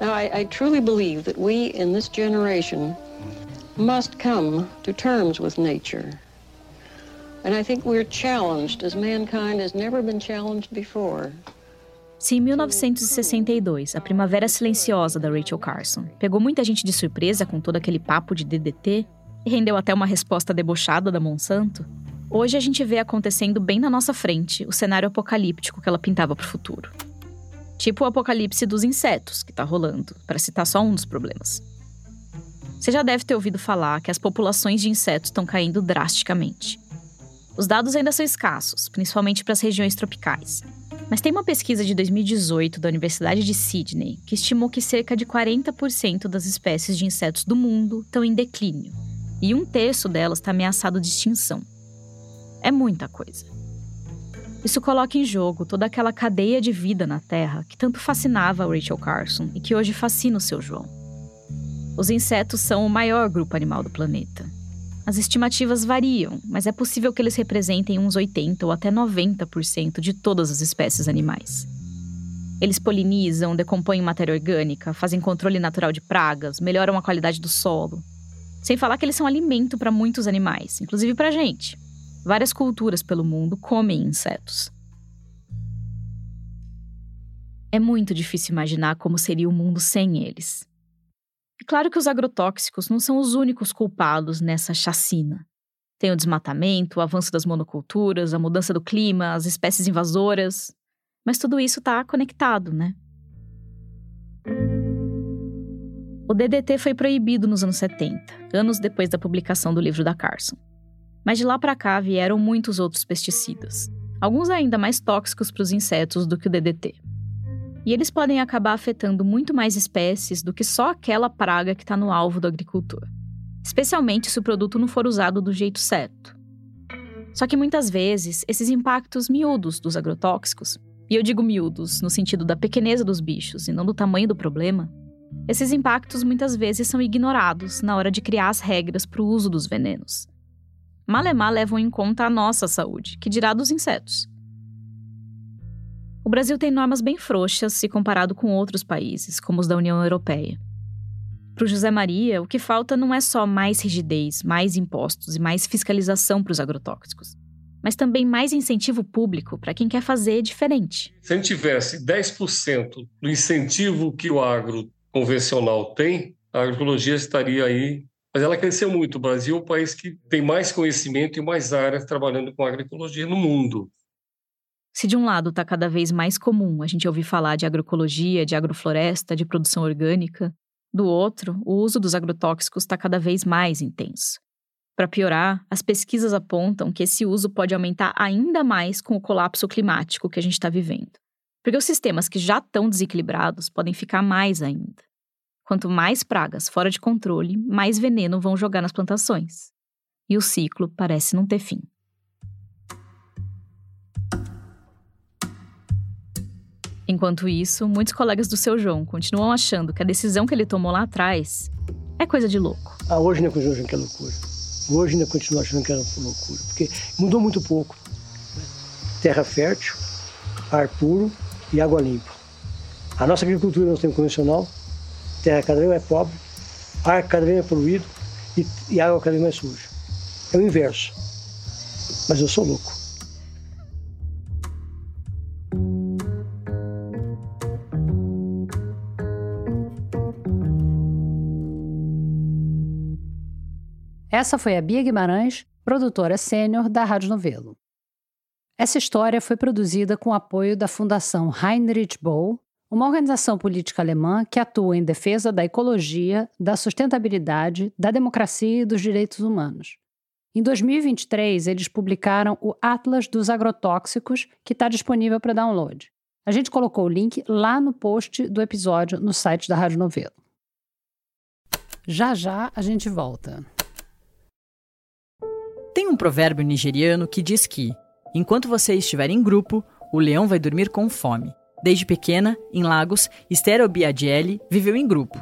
Speaker 10: Now, I, I truly believe that we in this generation must come to terms with nature. And I think we're challenged as mankind has never been challenged before.
Speaker 5: Se em 1962, a Primavera Silenciosa da Rachel Carson pegou muita gente de surpresa com todo aquele papo de DDT, rendeu até uma resposta debochada da Monsanto, hoje a gente vê acontecendo bem na nossa frente o cenário apocalíptico que ela pintava para o futuro. Tipo o apocalipse dos insetos que está rolando, para citar só um dos problemas. Você já deve ter ouvido falar que as populações de insetos estão caindo drasticamente. Os dados ainda são escassos, principalmente para as regiões tropicais. Mas tem uma pesquisa de 2018 da Universidade de Sydney que estimou que cerca de 40% das espécies de insetos do mundo estão em declínio e um terço delas está ameaçado de extinção. É muita coisa. Isso coloca em jogo toda aquela cadeia de vida na Terra que tanto fascinava Rachel Carson e que hoje fascina o seu João. Os insetos são o maior grupo animal do planeta. As estimativas variam, mas é possível que eles representem uns 80 ou até 90% de todas as espécies animais. Eles polinizam, decompõem matéria orgânica, fazem controle natural de pragas, melhoram a qualidade do solo, sem falar que eles são alimento para muitos animais, inclusive para gente. Várias culturas pelo mundo comem insetos. É muito difícil imaginar como seria o mundo sem eles. É claro que os agrotóxicos não são os únicos culpados nessa chacina. Tem o desmatamento, o avanço das monoculturas, a mudança do clima, as espécies invasoras. Mas tudo isso está conectado, né? O DDT foi proibido nos anos 70, anos depois da publicação do livro da Carson. Mas de lá para cá vieram muitos outros pesticidas, alguns ainda mais tóxicos para os insetos do que o DDT. E eles podem acabar afetando muito mais espécies do que só aquela praga que está no alvo do agricultor, especialmente se o produto não for usado do jeito certo. Só que muitas vezes, esses impactos miúdos dos agrotóxicos, e eu digo miúdos no sentido da pequeneza dos bichos e não do tamanho do problema, esses impactos muitas vezes são ignorados na hora de criar as regras para o uso dos venenos. Malemar levam em conta a nossa saúde, que dirá dos insetos. O Brasil tem normas bem frouxas se comparado com outros países, como os da União Europeia. Para o José Maria, o que falta não é só mais rigidez, mais impostos e mais fiscalização para os agrotóxicos, mas também mais incentivo público para quem quer fazer diferente.
Speaker 9: Se a gente tivesse 10% do incentivo que o agro convencional tem, a agroecologia estaria aí. Mas ela cresceu muito. O Brasil é o país que tem mais conhecimento e mais áreas trabalhando com agroecologia no mundo.
Speaker 5: Se de um lado está cada vez mais comum a gente ouvir falar de agroecologia, de agrofloresta, de produção orgânica, do outro, o uso dos agrotóxicos está cada vez mais intenso. Para piorar, as pesquisas apontam que esse uso pode aumentar ainda mais com o colapso climático que a gente está vivendo. Porque os sistemas que já estão desequilibrados podem ficar mais ainda. Quanto mais pragas fora de controle, mais veneno vão jogar nas plantações. E o ciclo parece não ter fim. Enquanto isso, muitos colegas do seu João continuam achando que a decisão que ele tomou lá atrás é coisa de louco.
Speaker 3: Ah, hoje ainda continua achando que é loucura. Hoje ainda continua achando que é loucura. Porque mudou muito pouco. Terra fértil, ar puro e água limpa. A nossa agricultura não tem convencional, terra cada vez mais pobre, ar cada vez mais poluído e, e água cada vez mais suja. É o inverso. Mas eu sou louco.
Speaker 4: Essa foi a Bia Guimarães, produtora sênior da Rádio Novelo. Essa história foi produzida com o apoio da Fundação Heinrich Boll, uma organização política alemã que atua em defesa da ecologia, da sustentabilidade, da democracia e dos direitos humanos. Em 2023, eles publicaram o Atlas dos Agrotóxicos, que está disponível para download. A gente colocou o link lá no post do episódio no site da Rádio Novelo. Já já a gente volta.
Speaker 1: Tem um provérbio nigeriano que diz que, enquanto você estiver em grupo, o leão vai dormir com fome. Desde pequena, em Lagos, Esther Obiadiele viveu em grupo.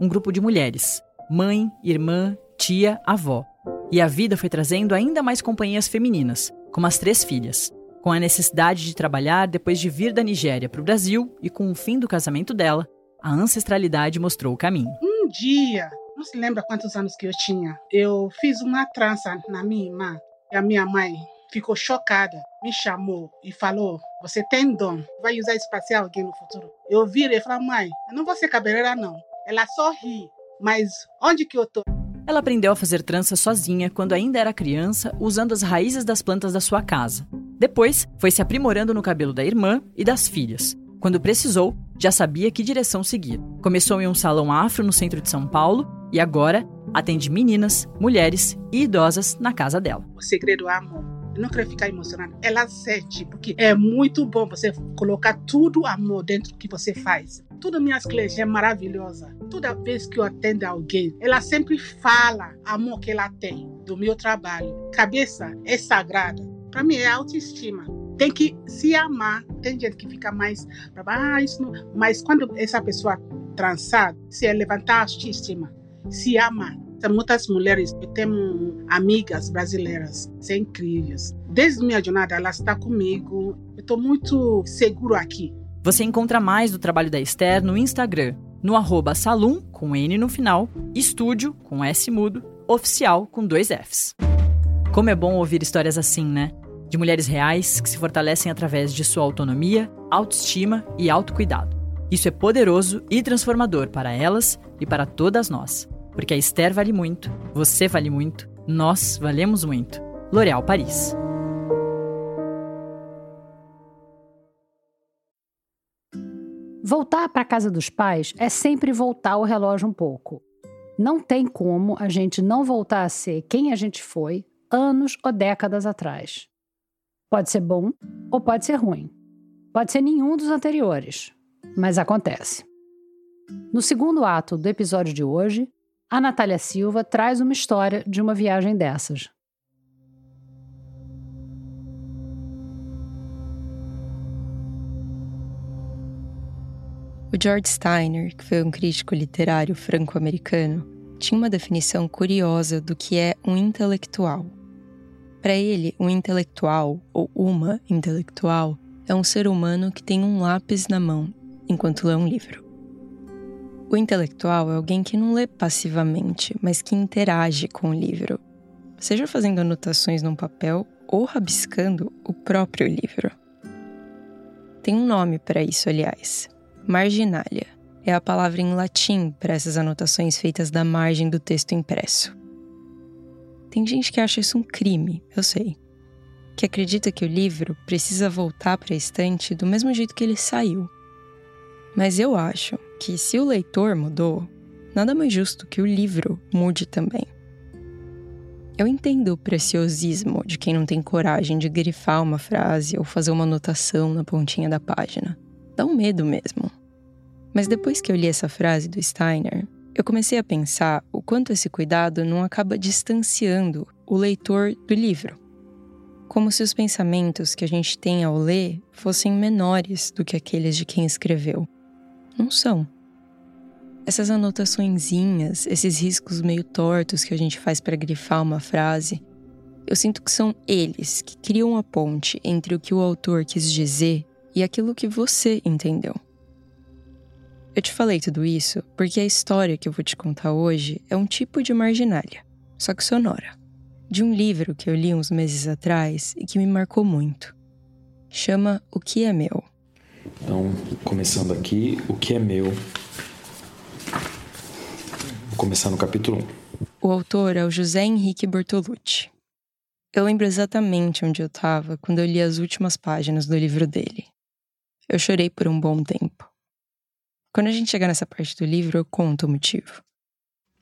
Speaker 1: Um grupo de mulheres. Mãe, irmã, tia, avó. E a vida foi trazendo ainda mais companhias femininas, como as três filhas. Com a necessidade de trabalhar depois de vir da Nigéria para o Brasil e com o fim do casamento dela, a ancestralidade mostrou o caminho.
Speaker 11: Um dia não se lembra quantos anos que eu tinha. Eu fiz uma trança na minha irmã. E a minha mãe ficou chocada, me chamou e falou: Você tem dom, vai usar isso para ser alguém no futuro. Eu virei e falei: Mãe, eu não vou ser cabeleireira, não. Ela só ri, mas onde que eu tô?
Speaker 1: Ela aprendeu a fazer trança sozinha quando ainda era criança, usando as raízes das plantas da sua casa. Depois, foi se aprimorando no cabelo da irmã e das filhas. Quando precisou, já sabia que direção seguir. Começou em um salão afro no centro de São Paulo e agora atende meninas, mulheres e idosas na casa dela.
Speaker 11: O segredo é amor. Não quero ficar emocionada. Ela sente, porque é muito bom você colocar tudo amor dentro do que você faz. Todas minhas clientes é maravilhosa. Toda vez que eu atendo alguém, ela sempre fala amor que ela tem do meu trabalho. Cabeça é sagrada. Para mim é autoestima tem que se amar. Tem gente que fica mais, ah, isso não. Mas quando essa pessoa transar, se levantar a autoestima, se ama. Tem muitas mulheres, eu tenho amigas brasileiras, são incríveis. Desde minha jornada, ela está comigo. Eu estou muito seguro aqui.
Speaker 1: Você encontra mais do trabalho da Esther no Instagram, no arroba salum, com N no final, estúdio, com S mudo, oficial, com dois Fs. Como é bom ouvir histórias assim, né? De mulheres reais que se fortalecem através de sua autonomia, autoestima e autocuidado. Isso é poderoso e transformador para elas e para todas nós. Porque a Esther vale muito, você vale muito, nós valemos muito. L'Oréal Paris.
Speaker 4: Voltar para a casa dos pais é sempre voltar o relógio um pouco. Não tem como a gente não voltar a ser quem a gente foi anos ou décadas atrás. Pode ser bom ou pode ser ruim. Pode ser nenhum dos anteriores, mas acontece. No segundo ato do episódio de hoje, a Natália Silva traz uma história de uma viagem dessas.
Speaker 12: O George Steiner, que foi um crítico literário franco-americano, tinha uma definição curiosa do que é um intelectual. Para ele, um intelectual, ou uma intelectual, é um ser humano que tem um lápis na mão enquanto lê um livro. O intelectual é alguém que não lê passivamente, mas que interage com o livro, seja fazendo anotações num papel ou rabiscando o próprio livro. Tem um nome para isso, aliás: marginalia. É a palavra em latim para essas anotações feitas da margem do texto impresso. Tem gente que acha isso um crime, eu sei. Que acredita que o livro precisa voltar para a estante do mesmo jeito que ele saiu. Mas eu acho que se o leitor mudou, nada mais justo que o livro mude também. Eu entendo o preciosismo de quem não tem coragem de grifar uma frase ou fazer uma anotação na pontinha da página. Dá um medo mesmo. Mas depois que eu li essa frase do Steiner, eu comecei a pensar o quanto esse cuidado não acaba distanciando o leitor do livro. Como se os pensamentos que a gente tem ao ler fossem menores do que aqueles de quem escreveu. Não são. Essas anotaçõezinhas, esses riscos meio tortos que a gente faz para grifar uma frase, eu sinto que são eles que criam a ponte entre o que o autor quis dizer e aquilo que você entendeu. Eu te falei tudo isso porque a história que eu vou te contar hoje é um tipo de marginalia, só que sonora, de um livro que eu li uns meses atrás e que me marcou muito. Chama O que é meu.
Speaker 13: Então, começando aqui, o que é meu. Vou começar no capítulo 1.
Speaker 12: O autor é o José Henrique Bortolucci. Eu lembro exatamente onde eu estava quando eu li as últimas páginas do livro dele. Eu chorei por um bom tempo. Quando a gente chegar nessa parte do livro, eu conto o motivo.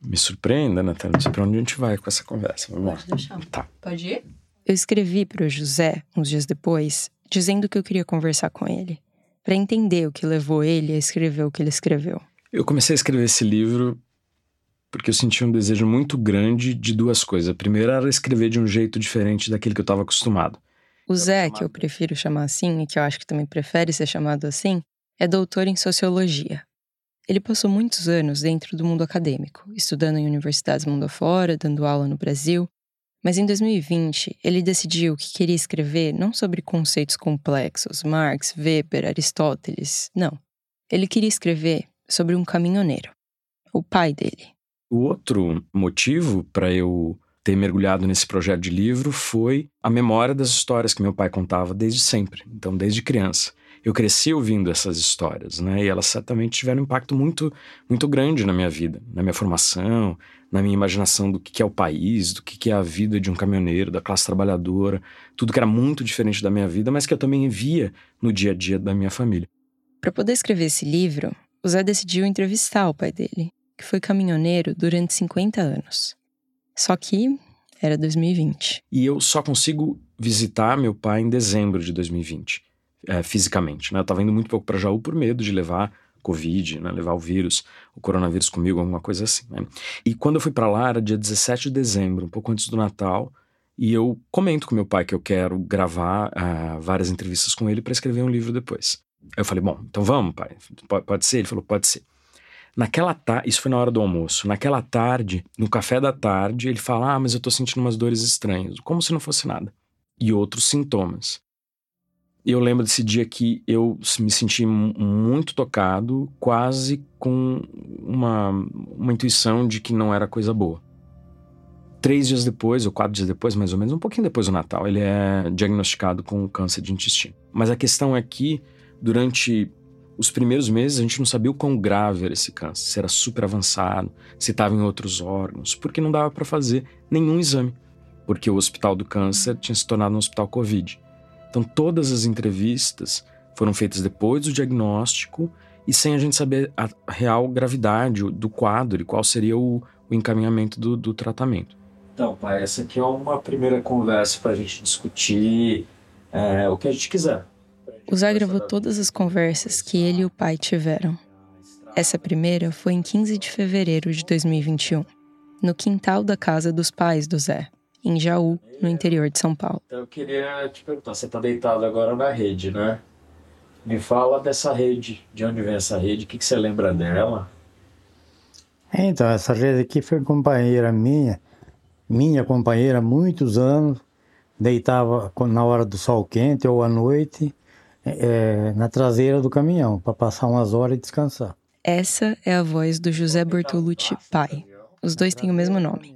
Speaker 13: Me surpreenda, Natália. Não sei pra onde a gente vai com essa conversa. Vamos lá.
Speaker 12: Pode deixar.
Speaker 13: Tá.
Speaker 12: Pode ir? Eu escrevi para o José, uns dias depois, dizendo que eu queria conversar com ele, para entender o que levou ele a escrever o que ele escreveu.
Speaker 13: Eu comecei a escrever esse livro porque eu senti um desejo muito grande de duas coisas. A primeira era escrever de um jeito diferente daquele que eu estava acostumado.
Speaker 12: O Zé, que eu prefiro chamar assim e que eu acho que também prefere ser chamado assim, é doutor em sociologia. Ele passou muitos anos dentro do mundo acadêmico, estudando em universidades mundo afora, dando aula no Brasil. Mas em 2020, ele decidiu que queria escrever não sobre conceitos complexos, Marx, Weber, Aristóteles. Não. Ele queria escrever sobre um caminhoneiro, o pai dele.
Speaker 13: O outro motivo para eu ter mergulhado nesse projeto de livro foi a memória das histórias que meu pai contava desde sempre, então desde criança eu cresci ouvindo essas histórias, né? E elas certamente tiveram um impacto muito, muito grande na minha vida, na minha formação, na minha imaginação do que é o país, do que é a vida de um caminhoneiro, da classe trabalhadora, tudo que era muito diferente da minha vida, mas que eu também via no dia a dia da minha família.
Speaker 12: Para poder escrever esse livro, o Zé decidiu entrevistar o pai dele, que foi caminhoneiro durante 50 anos. Só que era 2020.
Speaker 13: E eu só consigo visitar meu pai em dezembro de 2020 é, fisicamente. Né? Eu estava indo muito pouco para Jaú por medo de levar Covid, né? levar o vírus, o coronavírus comigo, alguma coisa assim. Né? E quando eu fui para lá, era dia 17 de dezembro, um pouco antes do Natal, e eu comento com meu pai que eu quero gravar uh, várias entrevistas com ele para escrever um livro depois. Eu falei, bom, então vamos, pai, pode, pode ser? Ele falou, pode ser. Naquela tarde, isso foi na hora do almoço, naquela tarde, no café da tarde, ele fala, ah, mas eu tô sentindo umas dores estranhas, como se não fosse nada. E outros sintomas. Eu lembro desse dia que eu me senti muito tocado, quase com uma, uma intuição de que não era coisa boa. Três dias depois, ou quatro dias depois, mais ou menos, um pouquinho depois do Natal, ele é diagnosticado com câncer de intestino. Mas a questão é que, durante Os primeiros meses a gente não sabia o quão grave era esse câncer, se era super avançado, se estava em outros órgãos, porque não dava para fazer nenhum exame, porque o Hospital do Câncer tinha se tornado um hospital Covid. Então todas as entrevistas foram feitas depois do diagnóstico e sem a gente saber a real gravidade do quadro e qual seria o, o encaminhamento do, do tratamento.
Speaker 14: Então, pai, essa aqui é uma primeira conversa para a gente discutir é, o que a gente quiser.
Speaker 12: O Zé gravou todas as conversas que ele e o pai tiveram. Essa primeira foi em 15 de fevereiro de 2021, no quintal da casa dos pais do Zé, em Jaú, no interior de São Paulo.
Speaker 14: Então eu queria te perguntar, você está deitado agora na rede, né? Me fala dessa rede, de onde vem essa rede, o que, que você lembra dela?
Speaker 15: Então, essa rede aqui foi companheira minha, minha companheira há muitos anos, deitava na hora do sol quente ou à noite, é, na traseira do caminhão, para passar umas horas e descansar.
Speaker 12: Essa é a voz do José Bortolucci pai. Os dois têm o mesmo nome.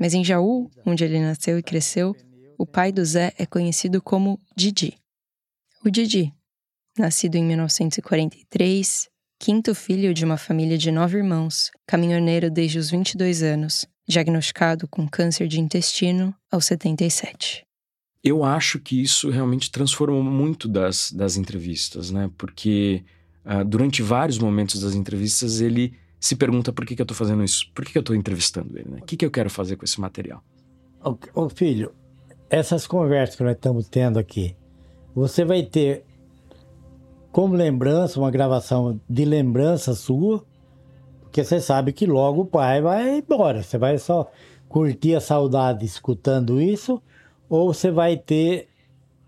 Speaker 12: Mas em Jaú, onde ele nasceu e cresceu, o pai do Zé é conhecido como Didi. O Didi, nascido em 1943, quinto filho de uma família de nove irmãos, caminhoneiro desde os 22 anos, diagnosticado com câncer de intestino aos 77
Speaker 13: eu acho que isso realmente transformou muito das, das entrevistas, né? Porque uh, durante vários momentos das entrevistas ele se pergunta por que, que eu estou fazendo isso, por que, que eu estou entrevistando ele, né? O que, que eu quero fazer com esse material?
Speaker 15: Ô, ô filho, essas conversas que nós estamos tendo aqui, você vai ter como lembrança, uma gravação de lembrança sua, porque você sabe que logo o pai vai embora. Você vai só curtir a saudade escutando isso ou você vai ter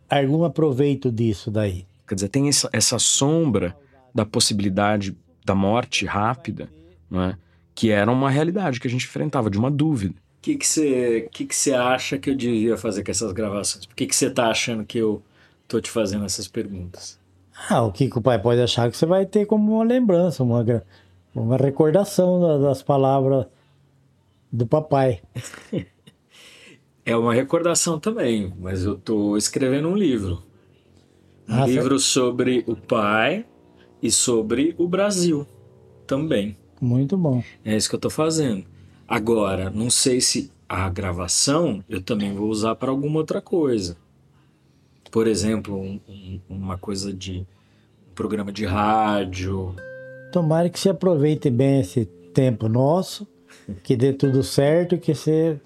Speaker 15: algum aproveito disso daí?
Speaker 13: Quer dizer, tem essa, essa sombra da possibilidade da morte rápida, não é? que era uma realidade que a gente enfrentava, de uma dúvida.
Speaker 14: O que você que que que acha que eu devia fazer com essas gravações? Por que você está achando que eu tô te fazendo essas perguntas?
Speaker 15: Ah, o que, que o pai pode achar que você vai ter como uma lembrança, uma, uma recordação das palavras do papai.
Speaker 14: É uma recordação também, mas eu estou escrevendo um livro. Um ah, livro sobre o pai e sobre o Brasil também.
Speaker 15: Muito bom.
Speaker 14: É isso que eu estou fazendo. Agora, não sei se a gravação eu também vou usar para alguma outra coisa. Por exemplo, um, um, uma coisa de um programa de rádio.
Speaker 15: Tomara que você aproveite bem esse tempo nosso, que dê tudo certo, que você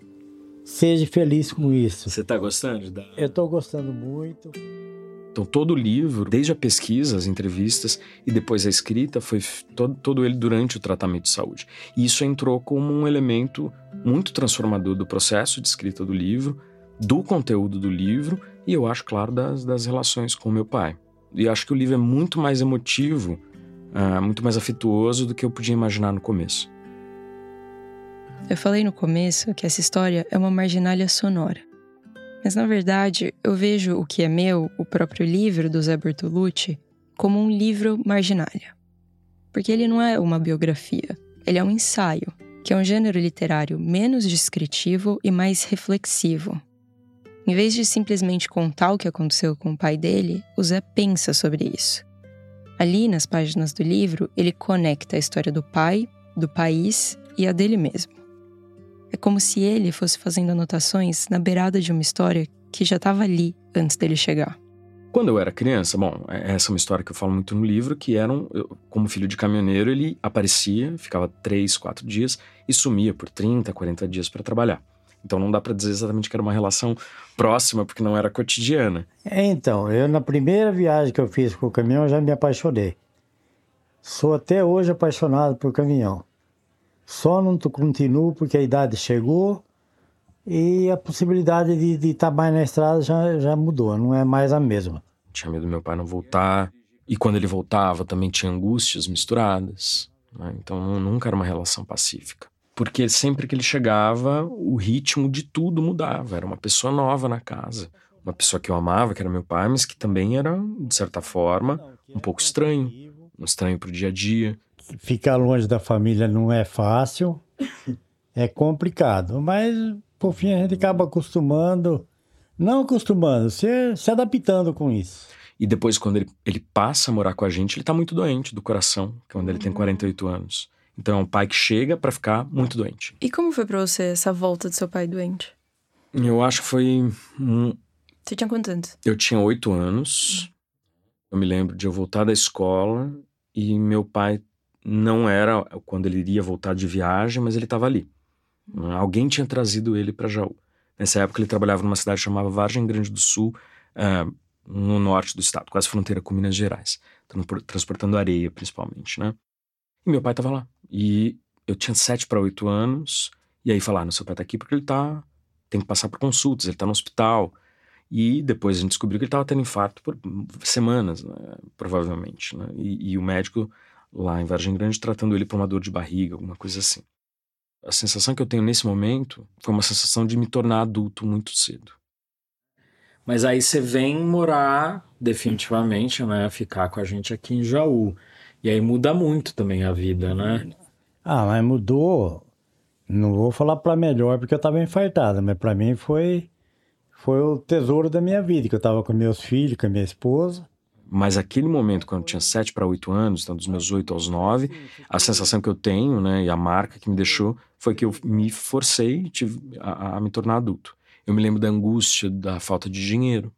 Speaker 15: seja feliz com isso.
Speaker 14: Você está gostando? Da...
Speaker 15: Eu estou gostando muito.
Speaker 13: Então, todo o livro, desde a pesquisa, as entrevistas e depois a escrita, foi todo, todo ele durante o tratamento de saúde. E isso entrou como um elemento muito transformador do processo de escrita do livro, do conteúdo do livro e eu acho, claro, das, das relações com meu pai. E acho que o livro é muito mais emotivo, uh, muito mais afetuoso do que eu podia imaginar no começo.
Speaker 12: Eu falei no começo que essa história é uma marginalia sonora. Mas na verdade, eu vejo o que é meu, o próprio livro do Zé Bertolucci, como um livro marginalia. Porque ele não é uma biografia, ele é um ensaio, que é um gênero literário menos descritivo e mais reflexivo. Em vez de simplesmente contar o que aconteceu com o pai dele, o Zé pensa sobre isso. Ali, nas páginas do livro, ele conecta a história do pai, do país e a dele mesmo. É como se ele fosse fazendo anotações na beirada de uma história que já estava ali antes dele chegar.
Speaker 13: Quando eu era criança, bom, é, essa é uma história que eu falo muito no livro, que era, um, eu, como filho de caminhoneiro, ele aparecia, ficava três, quatro dias e sumia por 30, 40 dias para trabalhar. Então não dá para dizer exatamente que era uma relação próxima, porque não era cotidiana.
Speaker 15: É, então, eu na primeira viagem que eu fiz com o caminhão, eu já me apaixonei. Sou até hoje apaixonado por caminhão. Só não continuo porque a idade chegou e a possibilidade de estar tá mais na estrada já, já mudou, não é mais a mesma.
Speaker 13: Tinha medo do meu pai não voltar. E quando ele voltava também tinha angústias misturadas. Né? Então nunca era uma relação pacífica. Porque sempre que ele chegava, o ritmo de tudo mudava. Era uma pessoa nova na casa. Uma pessoa que eu amava, que era meu pai, mas que também era, de certa forma, um pouco estranho. Um estranho pro dia a dia
Speaker 15: ficar longe da família não é fácil, é complicado, mas por fim a gente acaba acostumando, não acostumando, se, se adaptando com isso.
Speaker 13: E depois, quando ele, ele passa a morar com a gente, ele tá muito doente do coração, quando ele tem 48 anos. Então é um pai que chega para ficar muito doente.
Speaker 12: E como foi para você essa volta do seu pai doente?
Speaker 13: Eu acho que foi. Um...
Speaker 12: Você tinha quantos anos?
Speaker 13: Eu tinha oito anos. Eu me lembro de eu voltar da escola e meu pai não era quando ele iria voltar de viagem, mas ele estava ali. Alguém tinha trazido ele para Jaú. Nessa época ele trabalhava numa cidade chamada Vargem Grande do Sul, uh, no norte do estado, quase fronteira com Minas Gerais, transportando areia principalmente, né? E meu pai estava lá. E eu tinha sete para oito anos, e aí falaram: seu pai está aqui porque ele tá tem que passar por consultas, ele está no hospital. E depois a gente descobriu que ele estava tendo infarto por semanas, né, provavelmente. Né? E, e, o médico lá em Vargem Grande tratando ele por uma dor de barriga, alguma coisa assim. A sensação que eu tenho nesse momento foi uma sensação de me tornar adulto muito cedo.
Speaker 14: Mas aí você vem morar definitivamente, né? Ficar com a gente aqui em Jaú. E aí muda muito também a vida, né?
Speaker 15: Ah, mas mudou. Não vou falar para melhor porque eu estava infartado, mas para mim foi foi o tesouro da minha vida, que eu estava com meus filhos, com a minha esposa.
Speaker 13: Mas aquele momento, quando eu tinha 7 para 8 anos, então dos meus 8 aos 9, a sensação que eu tenho, né, e a marca que me deixou, foi que eu me forcei tive, a, a me tornar adulto. Eu me lembro da angústia da falta de dinheiro,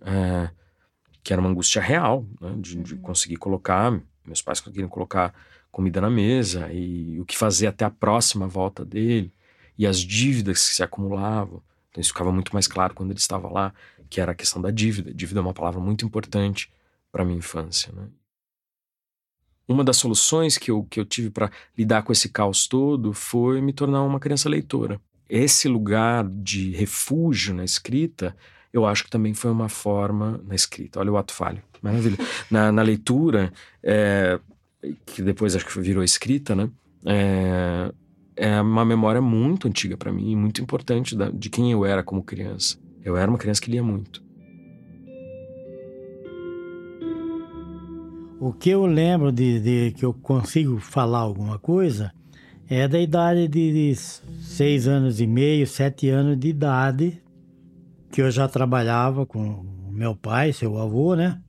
Speaker 13: é, que era uma angústia real, né, de, de conseguir colocar, meus pais conseguiram colocar comida na mesa e o que fazer até a próxima volta dele, e as dívidas que se acumulavam. Então isso ficava muito mais claro quando ele estava lá, que era a questão da dívida. Dívida é uma palavra muito importante para minha infância. Né? Uma das soluções que eu, que eu tive para lidar com esse caos todo foi me tornar uma criança leitora. Esse lugar de refúgio na escrita, eu acho que também foi uma forma na escrita. Olha o ato falho, maravilha. Na, na leitura, é, que depois acho que virou escrita, né? É, é uma memória muito antiga para mim muito importante da, de quem eu era como criança. Eu era uma criança que lia muito.
Speaker 15: O que eu lembro de, de que eu consigo falar alguma coisa é da idade de, de seis anos e meio, sete anos de idade, que eu já trabalhava com meu pai, seu avô, né?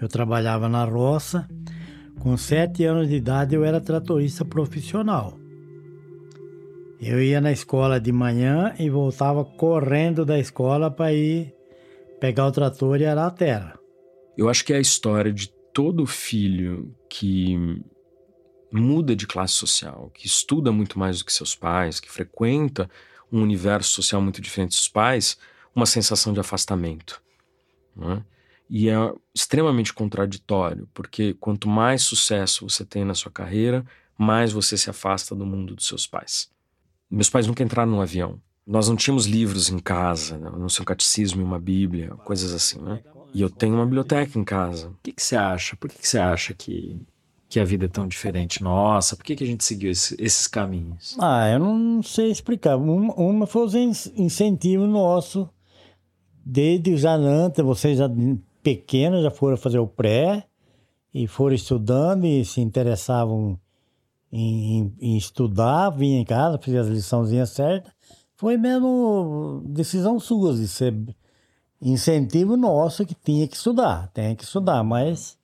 Speaker 15: Eu trabalhava na roça. Com sete anos de idade eu era tratorista profissional. Eu ia na escola de manhã e voltava correndo da escola para ir pegar o trator e arar a terra.
Speaker 13: Eu acho que é a história de todo filho que muda de classe social, que estuda muito mais do que seus pais, que frequenta um universo social muito diferente dos pais, uma sensação de afastamento. Né? E é extremamente contraditório, porque quanto mais sucesso você tem na sua carreira, mais você se afasta do mundo dos seus pais. Meus pais nunca entraram num avião. Nós não tínhamos livros em casa, né? não sei, um catecismo e uma bíblia, coisas assim, né? E eu tenho uma biblioteca em casa.
Speaker 14: O que, que você acha? Por que, que você acha que, que a vida é tão diferente nossa? Por que, que a gente seguiu esse, esses caminhos?
Speaker 15: Ah, eu não sei explicar. Uma, uma foi o incentivo nosso, desde já antes, vocês já pequenos já foram fazer o pré e foram estudando e se interessavam em, em, estudar, vinha em casa, fazia as liçãozinhas certas. Foi mesmo decisão sua, de ser incentivo nosso que tinha que estudar, tem que estudar, mas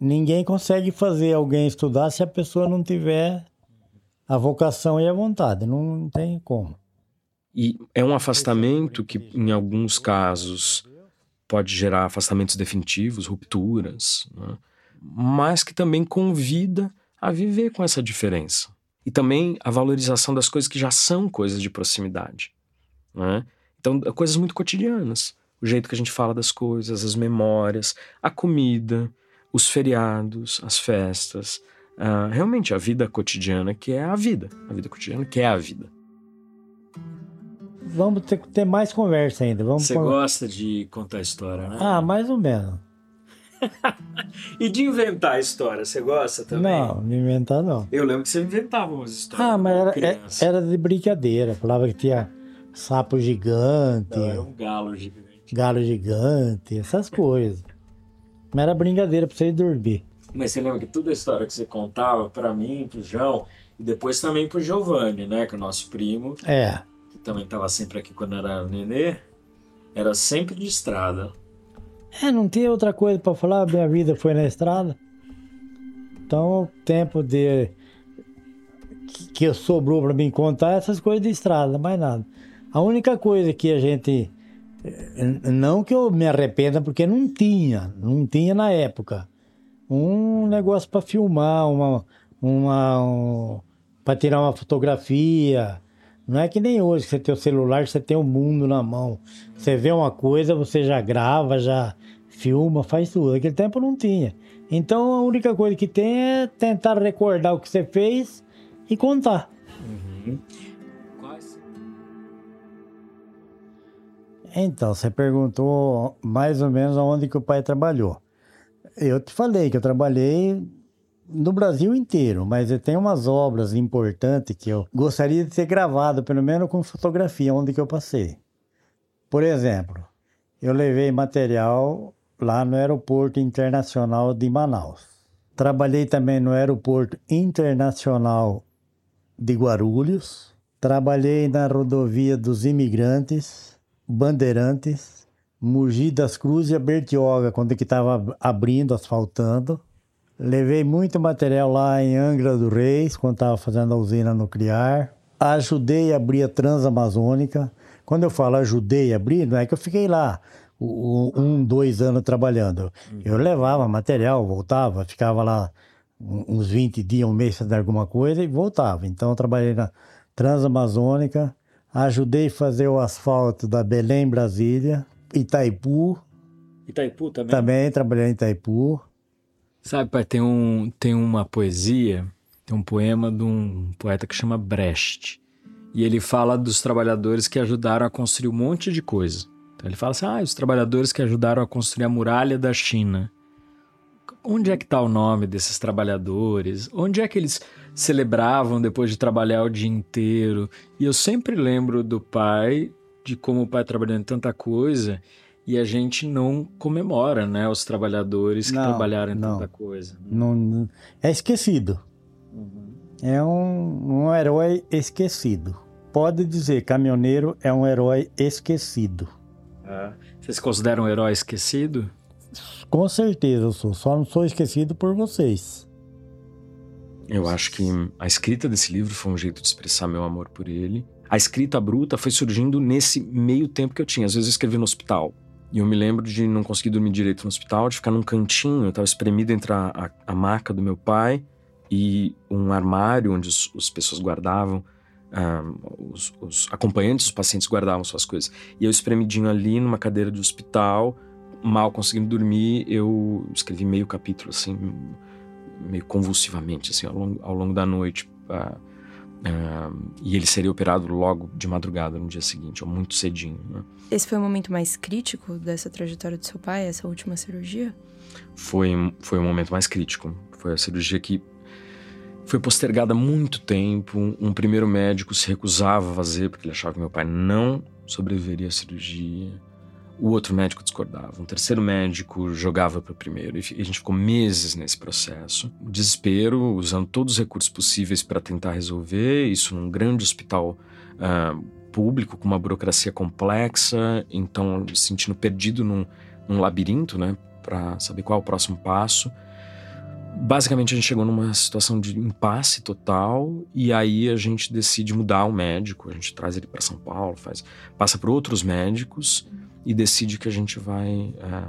Speaker 15: ninguém consegue fazer alguém estudar se a pessoa não tiver a vocação e a vontade, não tem como.
Speaker 13: E é um afastamento que, em alguns casos, pode gerar afastamentos definitivos, rupturas, né? mas que também convida a viver com essa diferença. E também a valorização das coisas que já são coisas de proximidade. Né? Então, coisas muito cotidianas. O jeito que a gente fala das coisas, as memórias, a comida, os feriados, as festas. Uh, realmente a vida cotidiana que é a vida. A vida cotidiana que é a vida.
Speaker 15: Vamos ter, ter mais conversa ainda. Vamos
Speaker 14: Você gosta de contar história, né?
Speaker 15: Ah, mais ou menos.
Speaker 14: E de inventar história, você gosta também?
Speaker 15: Não, de inventar não.
Speaker 14: Eu lembro que você inventava umas histórias.
Speaker 15: Ah, mas era, é, era de brincadeira. Falava que tinha sapo gigante. Não,
Speaker 14: era um galo gigante.
Speaker 15: Galo gigante, essas coisas. Mas era brincadeira pra você ir dormir.
Speaker 14: Mas você lembra que toda a história que você contava para mim, pro João, e depois também pro Giovanni, né? Que é o nosso primo.
Speaker 15: É.
Speaker 14: Que também tava sempre aqui quando era nenê. Era sempre de estrada.
Speaker 15: É, não tinha outra coisa para falar, minha vida foi na estrada. Então, o tempo de que sobrou para mim contar é essas coisas de estrada, mais nada. A única coisa que a gente eh, não que eu me arrependa porque não tinha, não tinha na época. Um negócio para filmar, uma uma um, para tirar uma fotografia. Não é que nem hoje que você tem o celular, você tem o mundo na mão. Você vê uma coisa, você já grava, já filma, faz tudo. Naquele tempo não tinha. Então a única coisa que tem é tentar recordar o que você fez e contar. Uhum. Quais? Então, você perguntou mais ou menos aonde que o pai trabalhou. Eu te falei que eu trabalhei no Brasil inteiro, mas eu tenho umas obras importantes que eu gostaria de ter gravado, pelo menos com fotografia, onde que eu passei. Por exemplo, eu levei material lá no Aeroporto Internacional de Manaus. Trabalhei também no Aeroporto Internacional de Guarulhos. Trabalhei na rodovia dos imigrantes, Bandeirantes, Mogi das Cruzes e Bertioga, quando que estava abrindo, asfaltando. Levei muito material lá em Angra do Reis, quando estava fazendo a usina nuclear. Ajudei a abrir a Transamazônica. Quando eu falo ajudei a abrir, não é que eu fiquei lá um, dois anos trabalhando. Eu levava material, voltava, ficava lá uns 20 dias, um mês fazendo alguma coisa e voltava. Então eu trabalhei na Transamazônica, ajudei a fazer o asfalto da Belém, Brasília, Itaipu.
Speaker 14: Itaipu também?
Speaker 15: Também trabalhei em Itaipu.
Speaker 13: Sabe, pai, tem, um, tem uma poesia, tem um poema de um poeta que chama Brecht. E ele fala dos trabalhadores que ajudaram a construir um monte de coisa. Então ele fala assim: ah, os trabalhadores que ajudaram a construir a muralha da China. Onde é que está o nome desses trabalhadores? Onde é que eles celebravam depois de trabalhar o dia inteiro? E eu sempre lembro do pai, de como o pai trabalhando em tanta coisa, e a gente não comemora, né, os trabalhadores que não, trabalharam em não, tanta coisa.
Speaker 15: Não, é esquecido. Uhum. É um, um herói esquecido. Pode dizer, caminhoneiro é um herói esquecido.
Speaker 13: É. Você se considera um herói esquecido?
Speaker 15: Com certeza eu sou, só não sou esquecido por vocês.
Speaker 13: Eu acho que a escrita desse livro foi um jeito de expressar meu amor por ele. A escrita bruta foi surgindo nesse meio tempo que eu tinha. Às vezes eu escrevi no hospital. E eu me lembro de não conseguir dormir direito no hospital, de ficar num cantinho. Eu estava espremido entre a, a, a, maca do meu pai e um armário onde os, as pessoas guardavam um, os, os, acompanhantes dos pacientes guardavam suas coisas. E eu espremidinho ali numa cadeira de hospital, mal conseguindo dormir, eu escrevi meio capítulo, assim, meio convulsivamente, assim, ao longo, ao longo da noite. Uh, uh, e ele seria operado logo de madrugada no dia seguinte, ou muito cedinho. Né?
Speaker 12: Esse foi o momento mais crítico dessa trajetória do seu pai, essa última cirurgia?
Speaker 13: Foi, foi o momento mais crítico. Foi a cirurgia que foi postergada muito tempo. Um primeiro médico se recusava a fazer porque ele achava que meu pai não sobreviveria à cirurgia. O outro médico discordava. Um terceiro médico jogava para o primeiro. E a gente ficou meses nesse processo. Desespero, usando todos os recursos possíveis para tentar resolver. Isso num grande hospital uh, público, com uma burocracia complexa. Então, sentindo perdido num, num labirinto, né? Para saber qual é o próximo passo. Basicamente, a gente chegou numa situação de impasse total e aí a gente decide mudar o médico. A gente traz ele para São Paulo, faz, passa por outros médicos e decide que a gente vai é,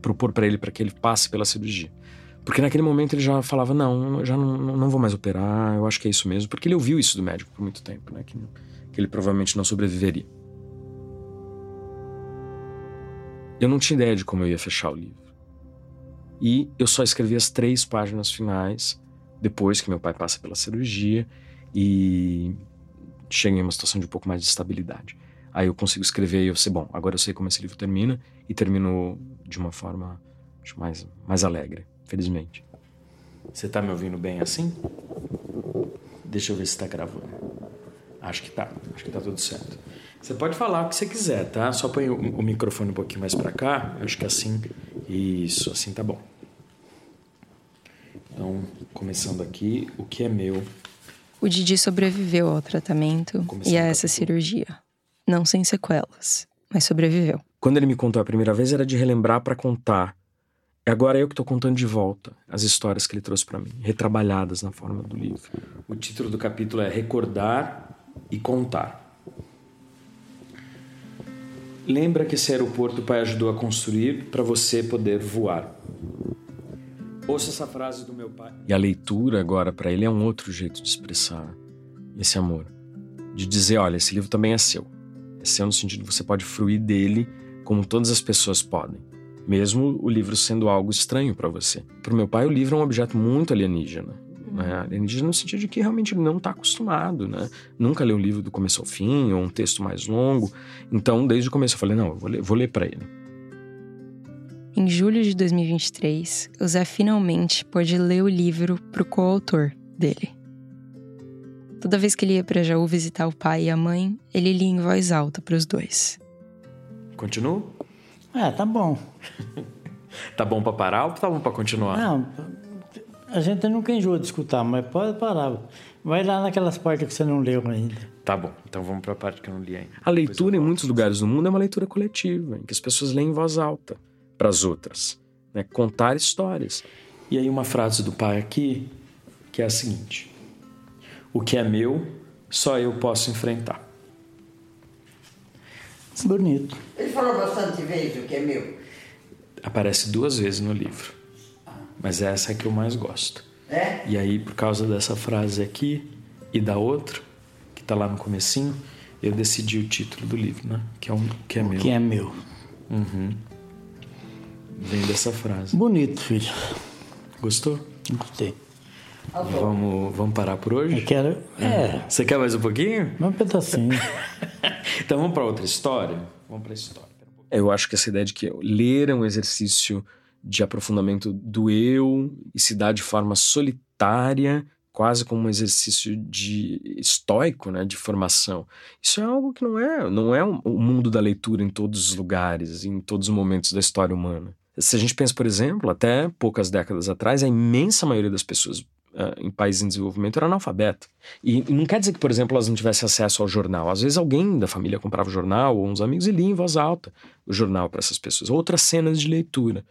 Speaker 13: propor para ele para que ele passe pela cirurgia. Porque naquele momento ele já falava: não, já não, não vou mais operar, eu acho que é isso mesmo. Porque ele ouviu isso do médico por muito tempo, né? Que, que ele provavelmente não sobreviveria. Eu não tinha ideia de como eu ia fechar o livro. E eu só escrevi as três páginas finais depois que meu pai passa pela cirurgia e chega em uma situação de um pouco mais de estabilidade. Aí eu consigo escrever e eu sei, bom, agora eu sei como esse livro termina e termino de uma forma acho, mais, mais alegre, felizmente. Você tá me ouvindo bem assim? Deixa eu ver se tá gravando. Acho que tá, acho que tá tudo certo. Você pode falar o que você quiser, tá? Só põe o, microfone um pouquinho mais para cá. Acho que assim, isso, assim tá bom. Então, começando aqui, o que é meu.
Speaker 12: O Didi sobreviveu ao tratamento e a essa cirurgia. Não sem sequelas, mas sobreviveu.
Speaker 13: Quando ele me contou a primeira vez, era de relembrar para contar. E agora eu que estou contando de volta as histórias que ele trouxe para mim, retrabalhadas na forma do livro.
Speaker 14: O título do capítulo é Recordar e Contar. Lembra que esse aeroporto o pai ajudou a construir para você poder voar. Ouça essa frase do meu pai.
Speaker 13: E a leitura agora para ele é um outro jeito de expressar esse amor. De dizer, olha, esse livro também é seu. É seu no sentido que você pode fruir dele como todas as pessoas podem, mesmo o livro sendo algo estranho para você. Para o meu pai, o livro é um objeto muito alienígena. Né? Alienígena no sentido de que realmente ele não está acostumado, né? Nunca leu um livro do começo ao fim, ou um texto mais longo. Então, desde o começo, eu falei: não, eu vou ler, vou ler para ele.
Speaker 12: Em julho de 2023, o Zé finalmente pôde ler o livro para o coautor dele. Toda vez que ele ia para Jaú visitar o pai e a mãe, ele lia em voz alta para os dois.
Speaker 14: Continua?
Speaker 15: É, tá bom.
Speaker 14: tá bom pra parar ou tá bom pra continuar?
Speaker 15: Não, a gente nunca enjoa de escutar, mas pode parar. Vai lá naquelas partes que você não leu ainda.
Speaker 14: Tá bom, então vamos pra parte que eu não li ainda.
Speaker 13: A leitura em muitos lugares do mundo é uma leitura coletiva, em que as pessoas leem em voz alta para as outras. Né? Contar histórias.
Speaker 14: E aí uma frase do pai aqui, que é a seguinte. O que é meu, só eu posso enfrentar.
Speaker 15: Bonito.
Speaker 2: Ele falou bastante vezes o que é meu.
Speaker 14: Aparece duas vezes no livro. Mas essa é a que eu mais gosto.
Speaker 2: É?
Speaker 14: E aí, por causa dessa frase aqui e da outra, que tá lá no comecinho, eu decidi o título do livro, né? Que é, um, que é meu.
Speaker 15: Que é meu.
Speaker 14: Uhum. Vem dessa frase.
Speaker 15: Bonito, filho.
Speaker 14: Gostou?
Speaker 15: Gostei.
Speaker 14: Vamos, vamos parar por hoje?
Speaker 15: Eu quero. É.
Speaker 14: Você quer mais um pouquinho?
Speaker 15: Um pedacinho.
Speaker 14: então vamos para outra história? Vamos para a história.
Speaker 13: Eu acho que essa ideia de que ler é um exercício de aprofundamento do eu e se dá de forma solitária, quase como um exercício de estoico, né, de formação. Isso é algo que não é, não é o mundo da leitura em todos os lugares, em todos os momentos da história humana. Se a gente pensa, por exemplo, até poucas décadas atrás, a imensa maioria das pessoas Uh, em países em desenvolvimento era analfabeto. E, e, não quer dizer que, por exemplo, elas não tivessem acesso ao jornal. Às vezes alguém da família comprava o jornal, ou uns amigos, e lia em voz alta o jornal para essas pessoas. Outras cenas de leitura,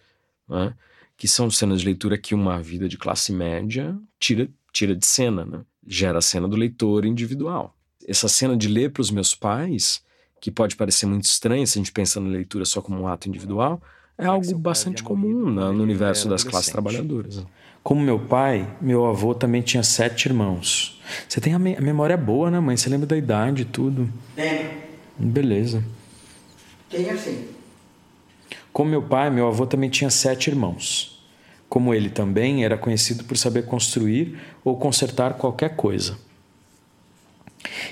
Speaker 13: né? que são cenas de leitura que uma vida de classe média tira, tira de cena, né? gera a cena do leitor individual. Essa cena de ler para os meus pais, que pode parecer muito estranha se a gente pensa na leitura só como um ato individual, é algo bastante comum no, no universo das classes trabalhadoras.
Speaker 14: Como meu pai, meu avô também tinha sete irmãos. Você tem a, me a memória boa, né, mãe? Você lembra da idade e tudo?
Speaker 2: Tenho.
Speaker 14: Beleza.
Speaker 2: Tenho sim.
Speaker 14: Como meu pai, meu avô também tinha sete irmãos. Como ele também era conhecido por saber construir ou consertar qualquer coisa.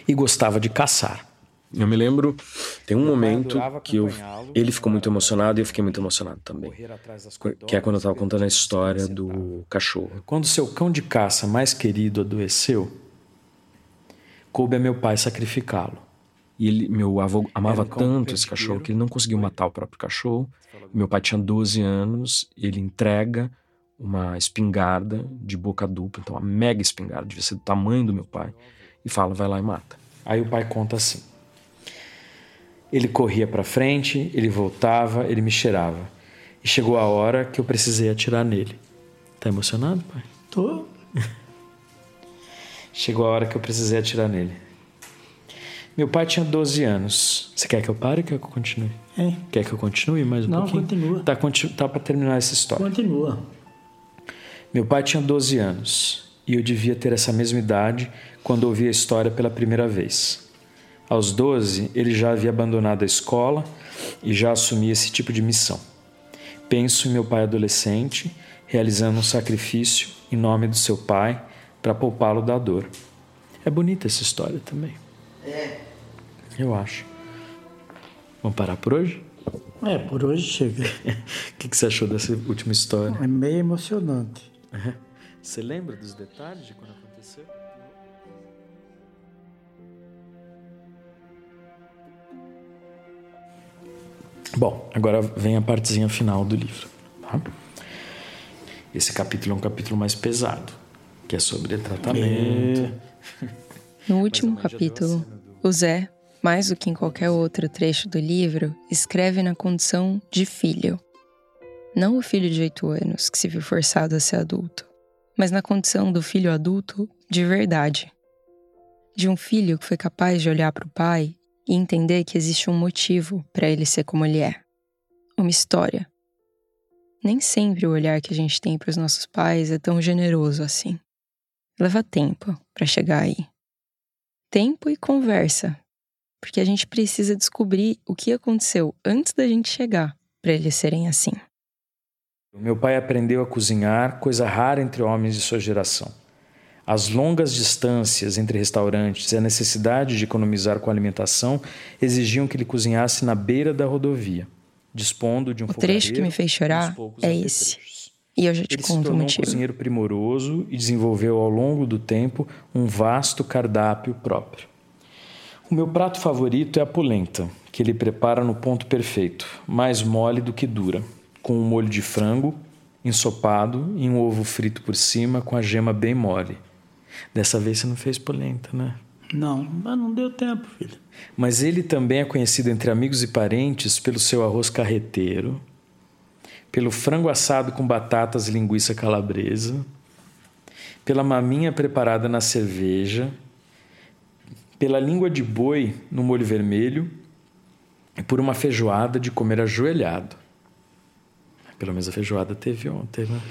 Speaker 14: E gostava de caçar.
Speaker 13: Eu me lembro, tem um momento que eu, ele ficou muito emocionado e eu fiquei muito emocionado também. Que é quando eu estava contando a história do cachorro.
Speaker 14: Quando seu cão de caça mais querido adoeceu, coube a meu pai sacrificá-lo.
Speaker 13: E ele, meu avô amava tanto esse cachorro que ele não conseguiu matar o próprio cachorro. Meu pai tinha 12 anos, ele entrega uma espingarda de boca dupla, então uma mega espingarda, devia ser do tamanho do meu pai, e fala: vai lá e mata.
Speaker 14: Aí o pai conta assim. Ele corria para frente, ele voltava, ele me cheirava. E chegou a hora que eu precisei atirar nele. Tá emocionado, pai?
Speaker 15: Tô.
Speaker 14: chegou a hora que eu precisei atirar nele. Meu pai tinha 12 anos. Você quer que eu pare ou quer que eu continue?
Speaker 15: É.
Speaker 14: Quer que eu continue mais um
Speaker 15: Não,
Speaker 14: pouquinho?
Speaker 15: continua.
Speaker 14: Tá, continu tá para terminar essa história.
Speaker 15: Continua.
Speaker 14: Meu pai tinha 12 anos e eu devia ter essa mesma idade quando ouvi a história pela primeira vez. Aos 12, ele já havia abandonado a escola e já assumia esse tipo de missão. Penso em meu pai adolescente realizando um sacrifício em nome do seu pai para poupá-lo da dor. É bonita essa história também.
Speaker 2: É.
Speaker 14: Eu acho. Vamos parar por hoje?
Speaker 15: É, por hoje chega.
Speaker 14: O que, que você achou dessa última história?
Speaker 15: É meio emocionante.
Speaker 14: Você lembra dos detalhes de quando aconteceu? Bom, agora vem a partezinha final do livro. Tá? Esse capítulo é um capítulo mais pesado, que é sobre tratamento.
Speaker 12: No último capítulo, o Zé, mais do que em qualquer outro trecho do livro, escreve na condição de filho. Não o filho de oito anos que se viu forçado a ser adulto, mas na condição do filho adulto de verdade. De um filho que foi capaz de olhar para o pai e entender que existe um motivo para ele ser como ele é. Uma história. Nem sempre o olhar que a gente tem para os nossos pais é tão generoso assim. Leva tempo para chegar aí. Tempo e conversa, porque a gente precisa descobrir o que aconteceu antes da gente chegar para eles serem assim.
Speaker 14: Meu pai aprendeu a cozinhar, coisa rara entre homens de sua geração. As longas distâncias entre restaurantes e a necessidade de economizar com a alimentação exigiam que ele cozinhasse na beira da rodovia, dispondo de um
Speaker 12: O trecho que me fez chorar é esse. E eu já te
Speaker 14: Ele se
Speaker 12: conto o
Speaker 14: tornou um
Speaker 12: motivo.
Speaker 14: cozinheiro primoroso e desenvolveu ao longo do tempo um vasto cardápio próprio. O meu prato favorito é a polenta, que ele prepara no ponto perfeito, mais mole do que dura, com um molho de frango, ensopado e um ovo frito por cima com a gema bem mole. Dessa vez você não fez polenta, né?
Speaker 15: Não, mas não deu tempo, filho.
Speaker 14: Mas ele também é conhecido entre amigos e parentes pelo seu arroz carreteiro, pelo frango assado com batatas e linguiça calabresa, pela maminha preparada na cerveja, pela língua de boi no molho vermelho e por uma feijoada de comer ajoelhado. Pelo menos a feijoada teve ontem, né?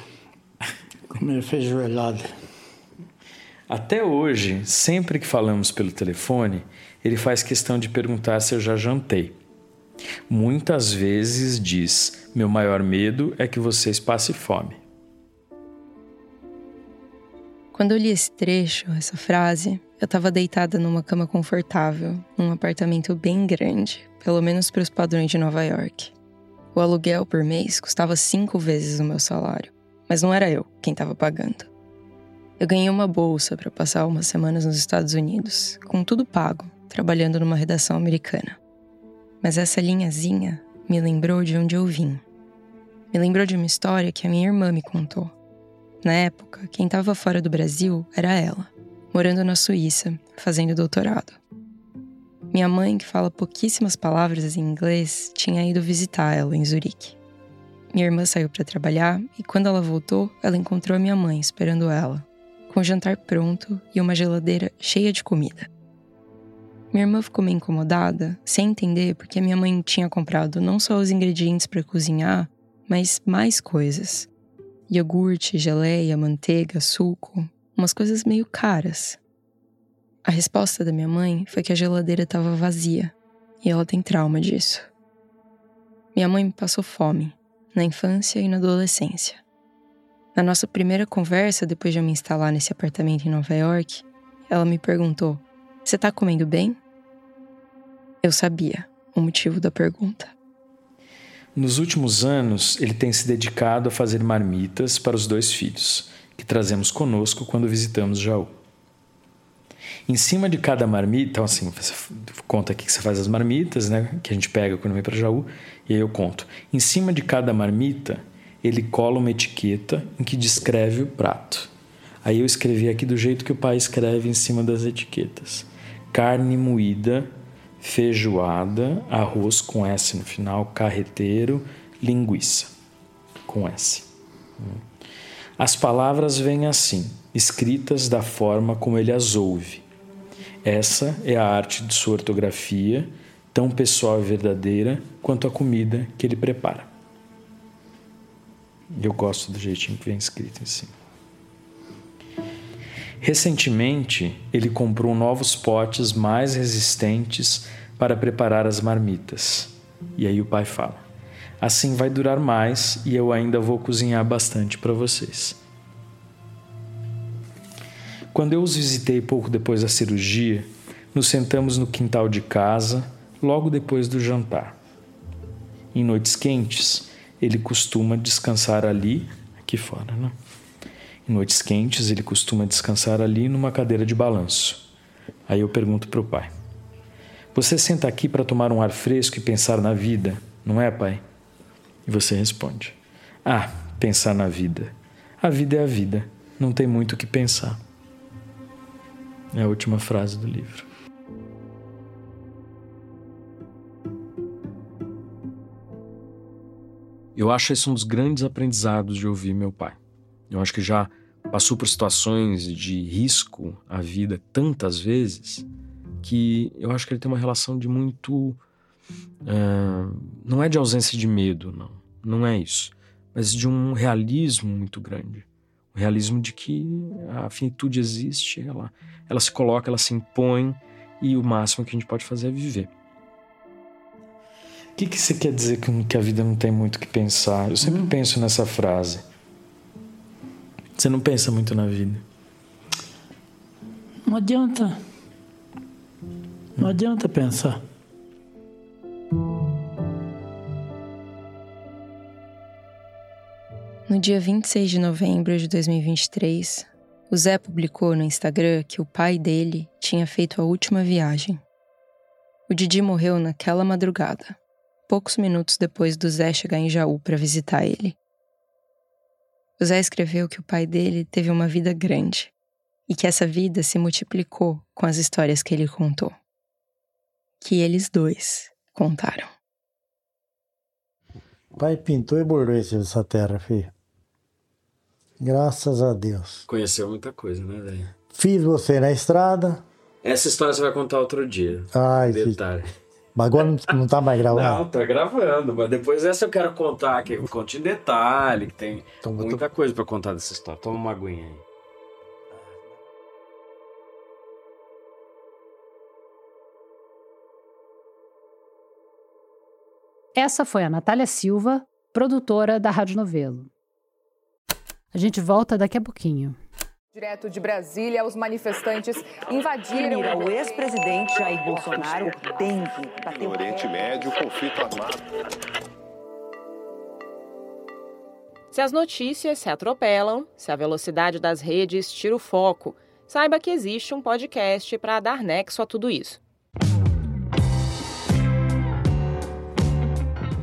Speaker 15: Comer feijoelada.
Speaker 14: Até hoje, sempre que falamos pelo telefone, ele faz questão de perguntar se eu já jantei. Muitas vezes diz: Meu maior medo é que vocês passem fome.
Speaker 12: Quando eu li esse trecho, essa frase, eu estava deitada numa cama confortável, num apartamento bem grande, pelo menos para os padrões de Nova York. O aluguel por mês custava cinco vezes o meu salário, mas não era eu quem estava pagando. Eu ganhei uma bolsa para passar umas semanas nos Estados Unidos, com tudo pago, trabalhando numa redação americana. Mas essa linhazinha me lembrou de onde eu vim. Me lembrou de uma história que a minha irmã me contou. Na época, quem estava fora do Brasil era ela, morando na Suíça, fazendo doutorado. Minha mãe, que fala pouquíssimas palavras em inglês, tinha ido visitar ela em Zurique. Minha irmã saiu para trabalhar e quando ela voltou, ela encontrou a minha mãe esperando ela, com o jantar pronto e uma geladeira cheia de comida. Minha irmã ficou meio incomodada, sem entender porque minha mãe tinha comprado não só os ingredientes para cozinhar, mas mais coisas. Iogurte, geleia, manteiga, suco, umas coisas meio caras. A resposta da minha mãe foi que a geladeira estava vazia e ela tem trauma disso. Minha mãe me passou fome, na infância e na adolescência. Na nossa primeira conversa, depois de eu me instalar nesse apartamento em Nova York, ela me perguntou: Você tá comendo bem? Eu sabia o motivo da pergunta.
Speaker 14: Nos últimos anos, ele tem se dedicado a fazer marmitas para os dois filhos, que trazemos conosco quando visitamos Jaú. Em cima de cada marmita, então assim, você conta aqui que você faz as marmitas, né? Que a gente pega quando vem para Jaú, e aí eu conto. Em cima de cada marmita, ele cola uma etiqueta em que descreve o prato. Aí eu escrevi aqui do jeito que o pai escreve em cima das etiquetas: carne moída, feijoada, arroz com S no final, carreteiro, linguiça com S. As palavras vêm assim, escritas da forma como ele as ouve. Essa é a arte de sua ortografia, tão pessoal e verdadeira quanto a comida que ele prepara. Eu gosto do jeitinho que vem escrito em cima. Recentemente, ele comprou novos potes mais resistentes para preparar as marmitas. E aí o pai fala: Assim vai durar mais e eu ainda vou cozinhar bastante para vocês. Quando eu os visitei pouco depois da cirurgia, nos sentamos no quintal de casa, logo depois do jantar. Em noites quentes, ele costuma descansar ali, aqui fora, né? Em noites quentes, ele costuma descansar ali numa cadeira de balanço. Aí eu pergunto para o pai: Você senta aqui para tomar um ar fresco e pensar na vida, não é, pai? E você responde: Ah, pensar na vida. A vida é a vida, não tem muito o que pensar. É a última frase do livro.
Speaker 13: Eu acho esse um dos grandes aprendizados de ouvir meu pai. Eu acho que já passou por situações de risco à vida tantas vezes que eu acho que ele tem uma relação de muito. Uh, não é de ausência de medo, não. Não é isso. Mas de um realismo muito grande. O realismo de que a finitude existe, ela, ela se coloca, ela se impõe e o máximo que a gente pode fazer é viver.
Speaker 14: O que, que você quer dizer com que a vida não tem muito o que pensar? Eu sempre hum. penso nessa frase. Você não pensa muito na vida.
Speaker 15: Não adianta. Não adianta pensar.
Speaker 12: No dia 26 de novembro de 2023, o Zé publicou no Instagram que o pai dele tinha feito a última viagem. O Didi morreu naquela madrugada, poucos minutos depois do Zé chegar em Jaú para visitar ele. O Zé escreveu que o pai dele teve uma vida grande e que essa vida se multiplicou com as histórias que ele contou. Que eles dois contaram.
Speaker 15: O pai pintou e bordou essa terra, filho. Graças a Deus.
Speaker 14: Conheceu muita coisa, né, velho?
Speaker 15: Fiz você na estrada.
Speaker 14: Essa história você vai contar outro dia.
Speaker 15: Ai, Detalhe. Filho. Mas agora não tá mais gravando?
Speaker 14: Não, tá gravando. Mas depois essa eu quero contar, que eu conte em detalhe, que tem então, muita tô... coisa para contar dessa história. Toma uma aguinha aí.
Speaker 4: Essa foi a Natália Silva, produtora da Rádio Novelo. A gente volta daqui a pouquinho.
Speaker 7: Direto de Brasília, os manifestantes invadiram.
Speaker 16: o ex-presidente Jair Bolsonaro tem que bater
Speaker 17: No Oriente Médio, conflito armado.
Speaker 18: Se as notícias se atropelam, se a velocidade das redes tira o foco, saiba que existe um podcast para dar nexo a tudo isso.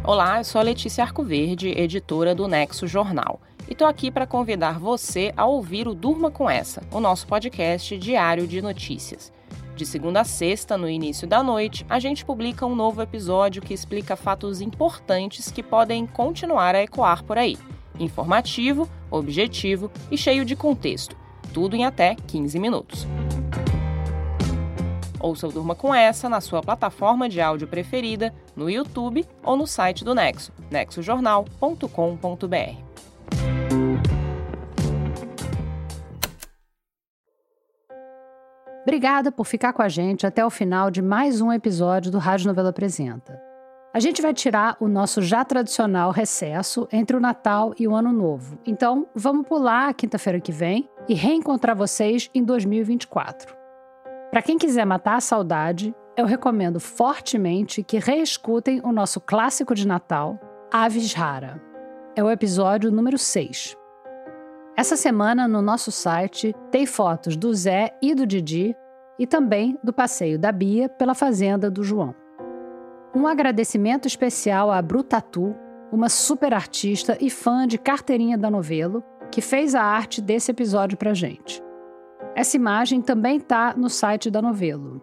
Speaker 18: Olá, eu sou a Letícia Arcoverde, editora do Nexo Jornal e tô aqui para convidar você a ouvir o Durma com Essa, o nosso podcast diário de notícias. De segunda a sexta, no início da noite, a gente publica um novo episódio que explica fatos importantes que podem continuar a ecoar por aí. Informativo, objetivo e cheio de contexto. Tudo em até 15 minutos. Ouça o Durma com Essa na sua plataforma de áudio preferida, no YouTube ou no site do Nexo, nexojornal.com.br.
Speaker 4: Obrigada por ficar com a gente até o final de mais um episódio do Rádio Novela Apresenta. A gente vai tirar o nosso já tradicional recesso entre o Natal e o Ano Novo. Então, vamos pular a quinta-feira que vem e reencontrar vocês em 2024. Para quem quiser matar a saudade, eu recomendo fortemente que reescutem o nosso clássico de Natal, Aves Rara. É o episódio número 6. Essa semana, no nosso site, tem fotos do Zé e do Didi e também do passeio da Bia pela fazenda do João. Um agradecimento especial à Brutatu, uma super artista e fã de carteirinha da novelo, que fez a arte desse episódio pra gente. Essa imagem também está no site da novelo.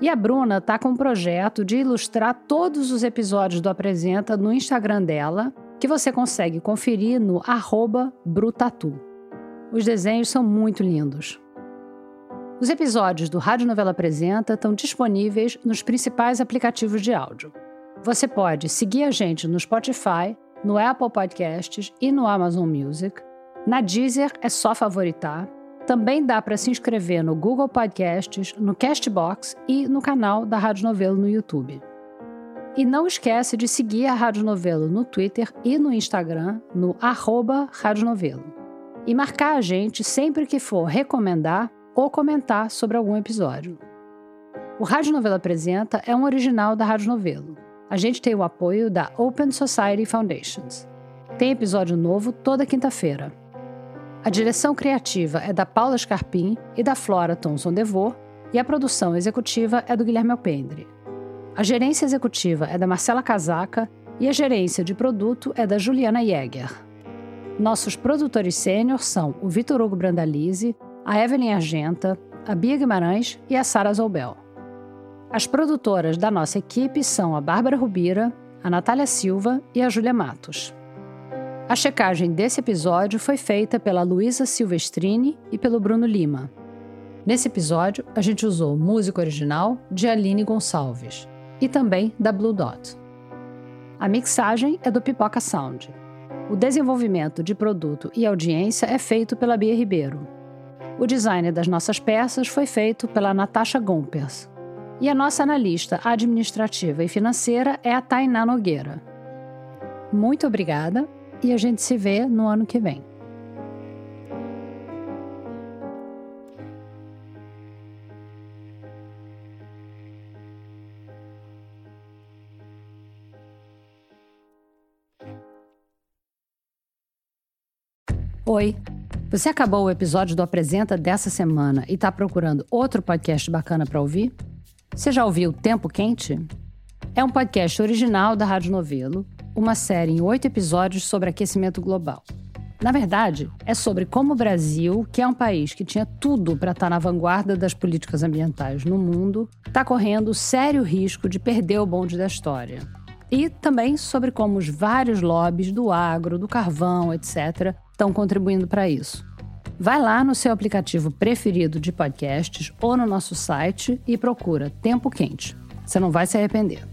Speaker 4: E a Bruna está com um projeto de ilustrar todos os episódios do Apresenta no Instagram dela que você consegue conferir no Brutatu. Os desenhos são muito lindos. Os episódios do Rádio Novela Apresenta estão disponíveis nos principais aplicativos de áudio. Você pode seguir a gente no Spotify, no Apple Podcasts e no Amazon Music. Na Deezer é só favoritar. Também dá para se inscrever no Google Podcasts, no Castbox e no canal da Rádio Novelo no YouTube. E não esquece de seguir a Rádio Novelo no Twitter e no Instagram, no arroba Rádio Novelo. E marcar a gente sempre que for recomendar ou comentar sobre algum episódio. O Rádio Novelo Apresenta é um original da Rádio Novelo. A gente tem o apoio da Open Society Foundations. Tem episódio novo toda quinta-feira. A direção criativa é da Paula Scarpim e da Flora Thomson Devor, e a produção executiva é do Guilherme Alpendre. A gerência executiva é da Marcela Casaca e a gerência de produto é da Juliana Jäger. Nossos produtores sênior são o Vitor Hugo Brandalize, a Evelyn Argenta, a Bia Guimarães e a Sara Zoubel. As produtoras da nossa equipe são a Bárbara Rubira, a Natália Silva e a Júlia Matos. A checagem desse episódio foi feita pela Luísa Silvestrini e pelo Bruno Lima. Nesse episódio, a gente usou música original de Aline Gonçalves e também da Blue Dot. A mixagem é do Pipoca Sound. O desenvolvimento de produto e audiência é feito pela Bia Ribeiro. O design das nossas peças foi feito pela Natasha Gompers. E a nossa analista administrativa e financeira é a Tainá Nogueira. Muito obrigada e a gente se vê no ano que vem. Oi! Você acabou o episódio do Apresenta dessa semana e está procurando outro podcast bacana para ouvir? Você já ouviu Tempo Quente? É um podcast original da Rádio Novelo, uma série em oito episódios sobre aquecimento global. Na verdade, é sobre como o Brasil, que é um país que tinha tudo para estar tá na vanguarda das políticas ambientais no mundo, está correndo sério risco de perder o bonde da história. E também sobre como os vários lobbies do agro, do carvão, etc., estão contribuindo para isso. Vai lá no seu aplicativo preferido de podcasts ou no nosso site e procura Tempo Quente. Você não vai se arrepender.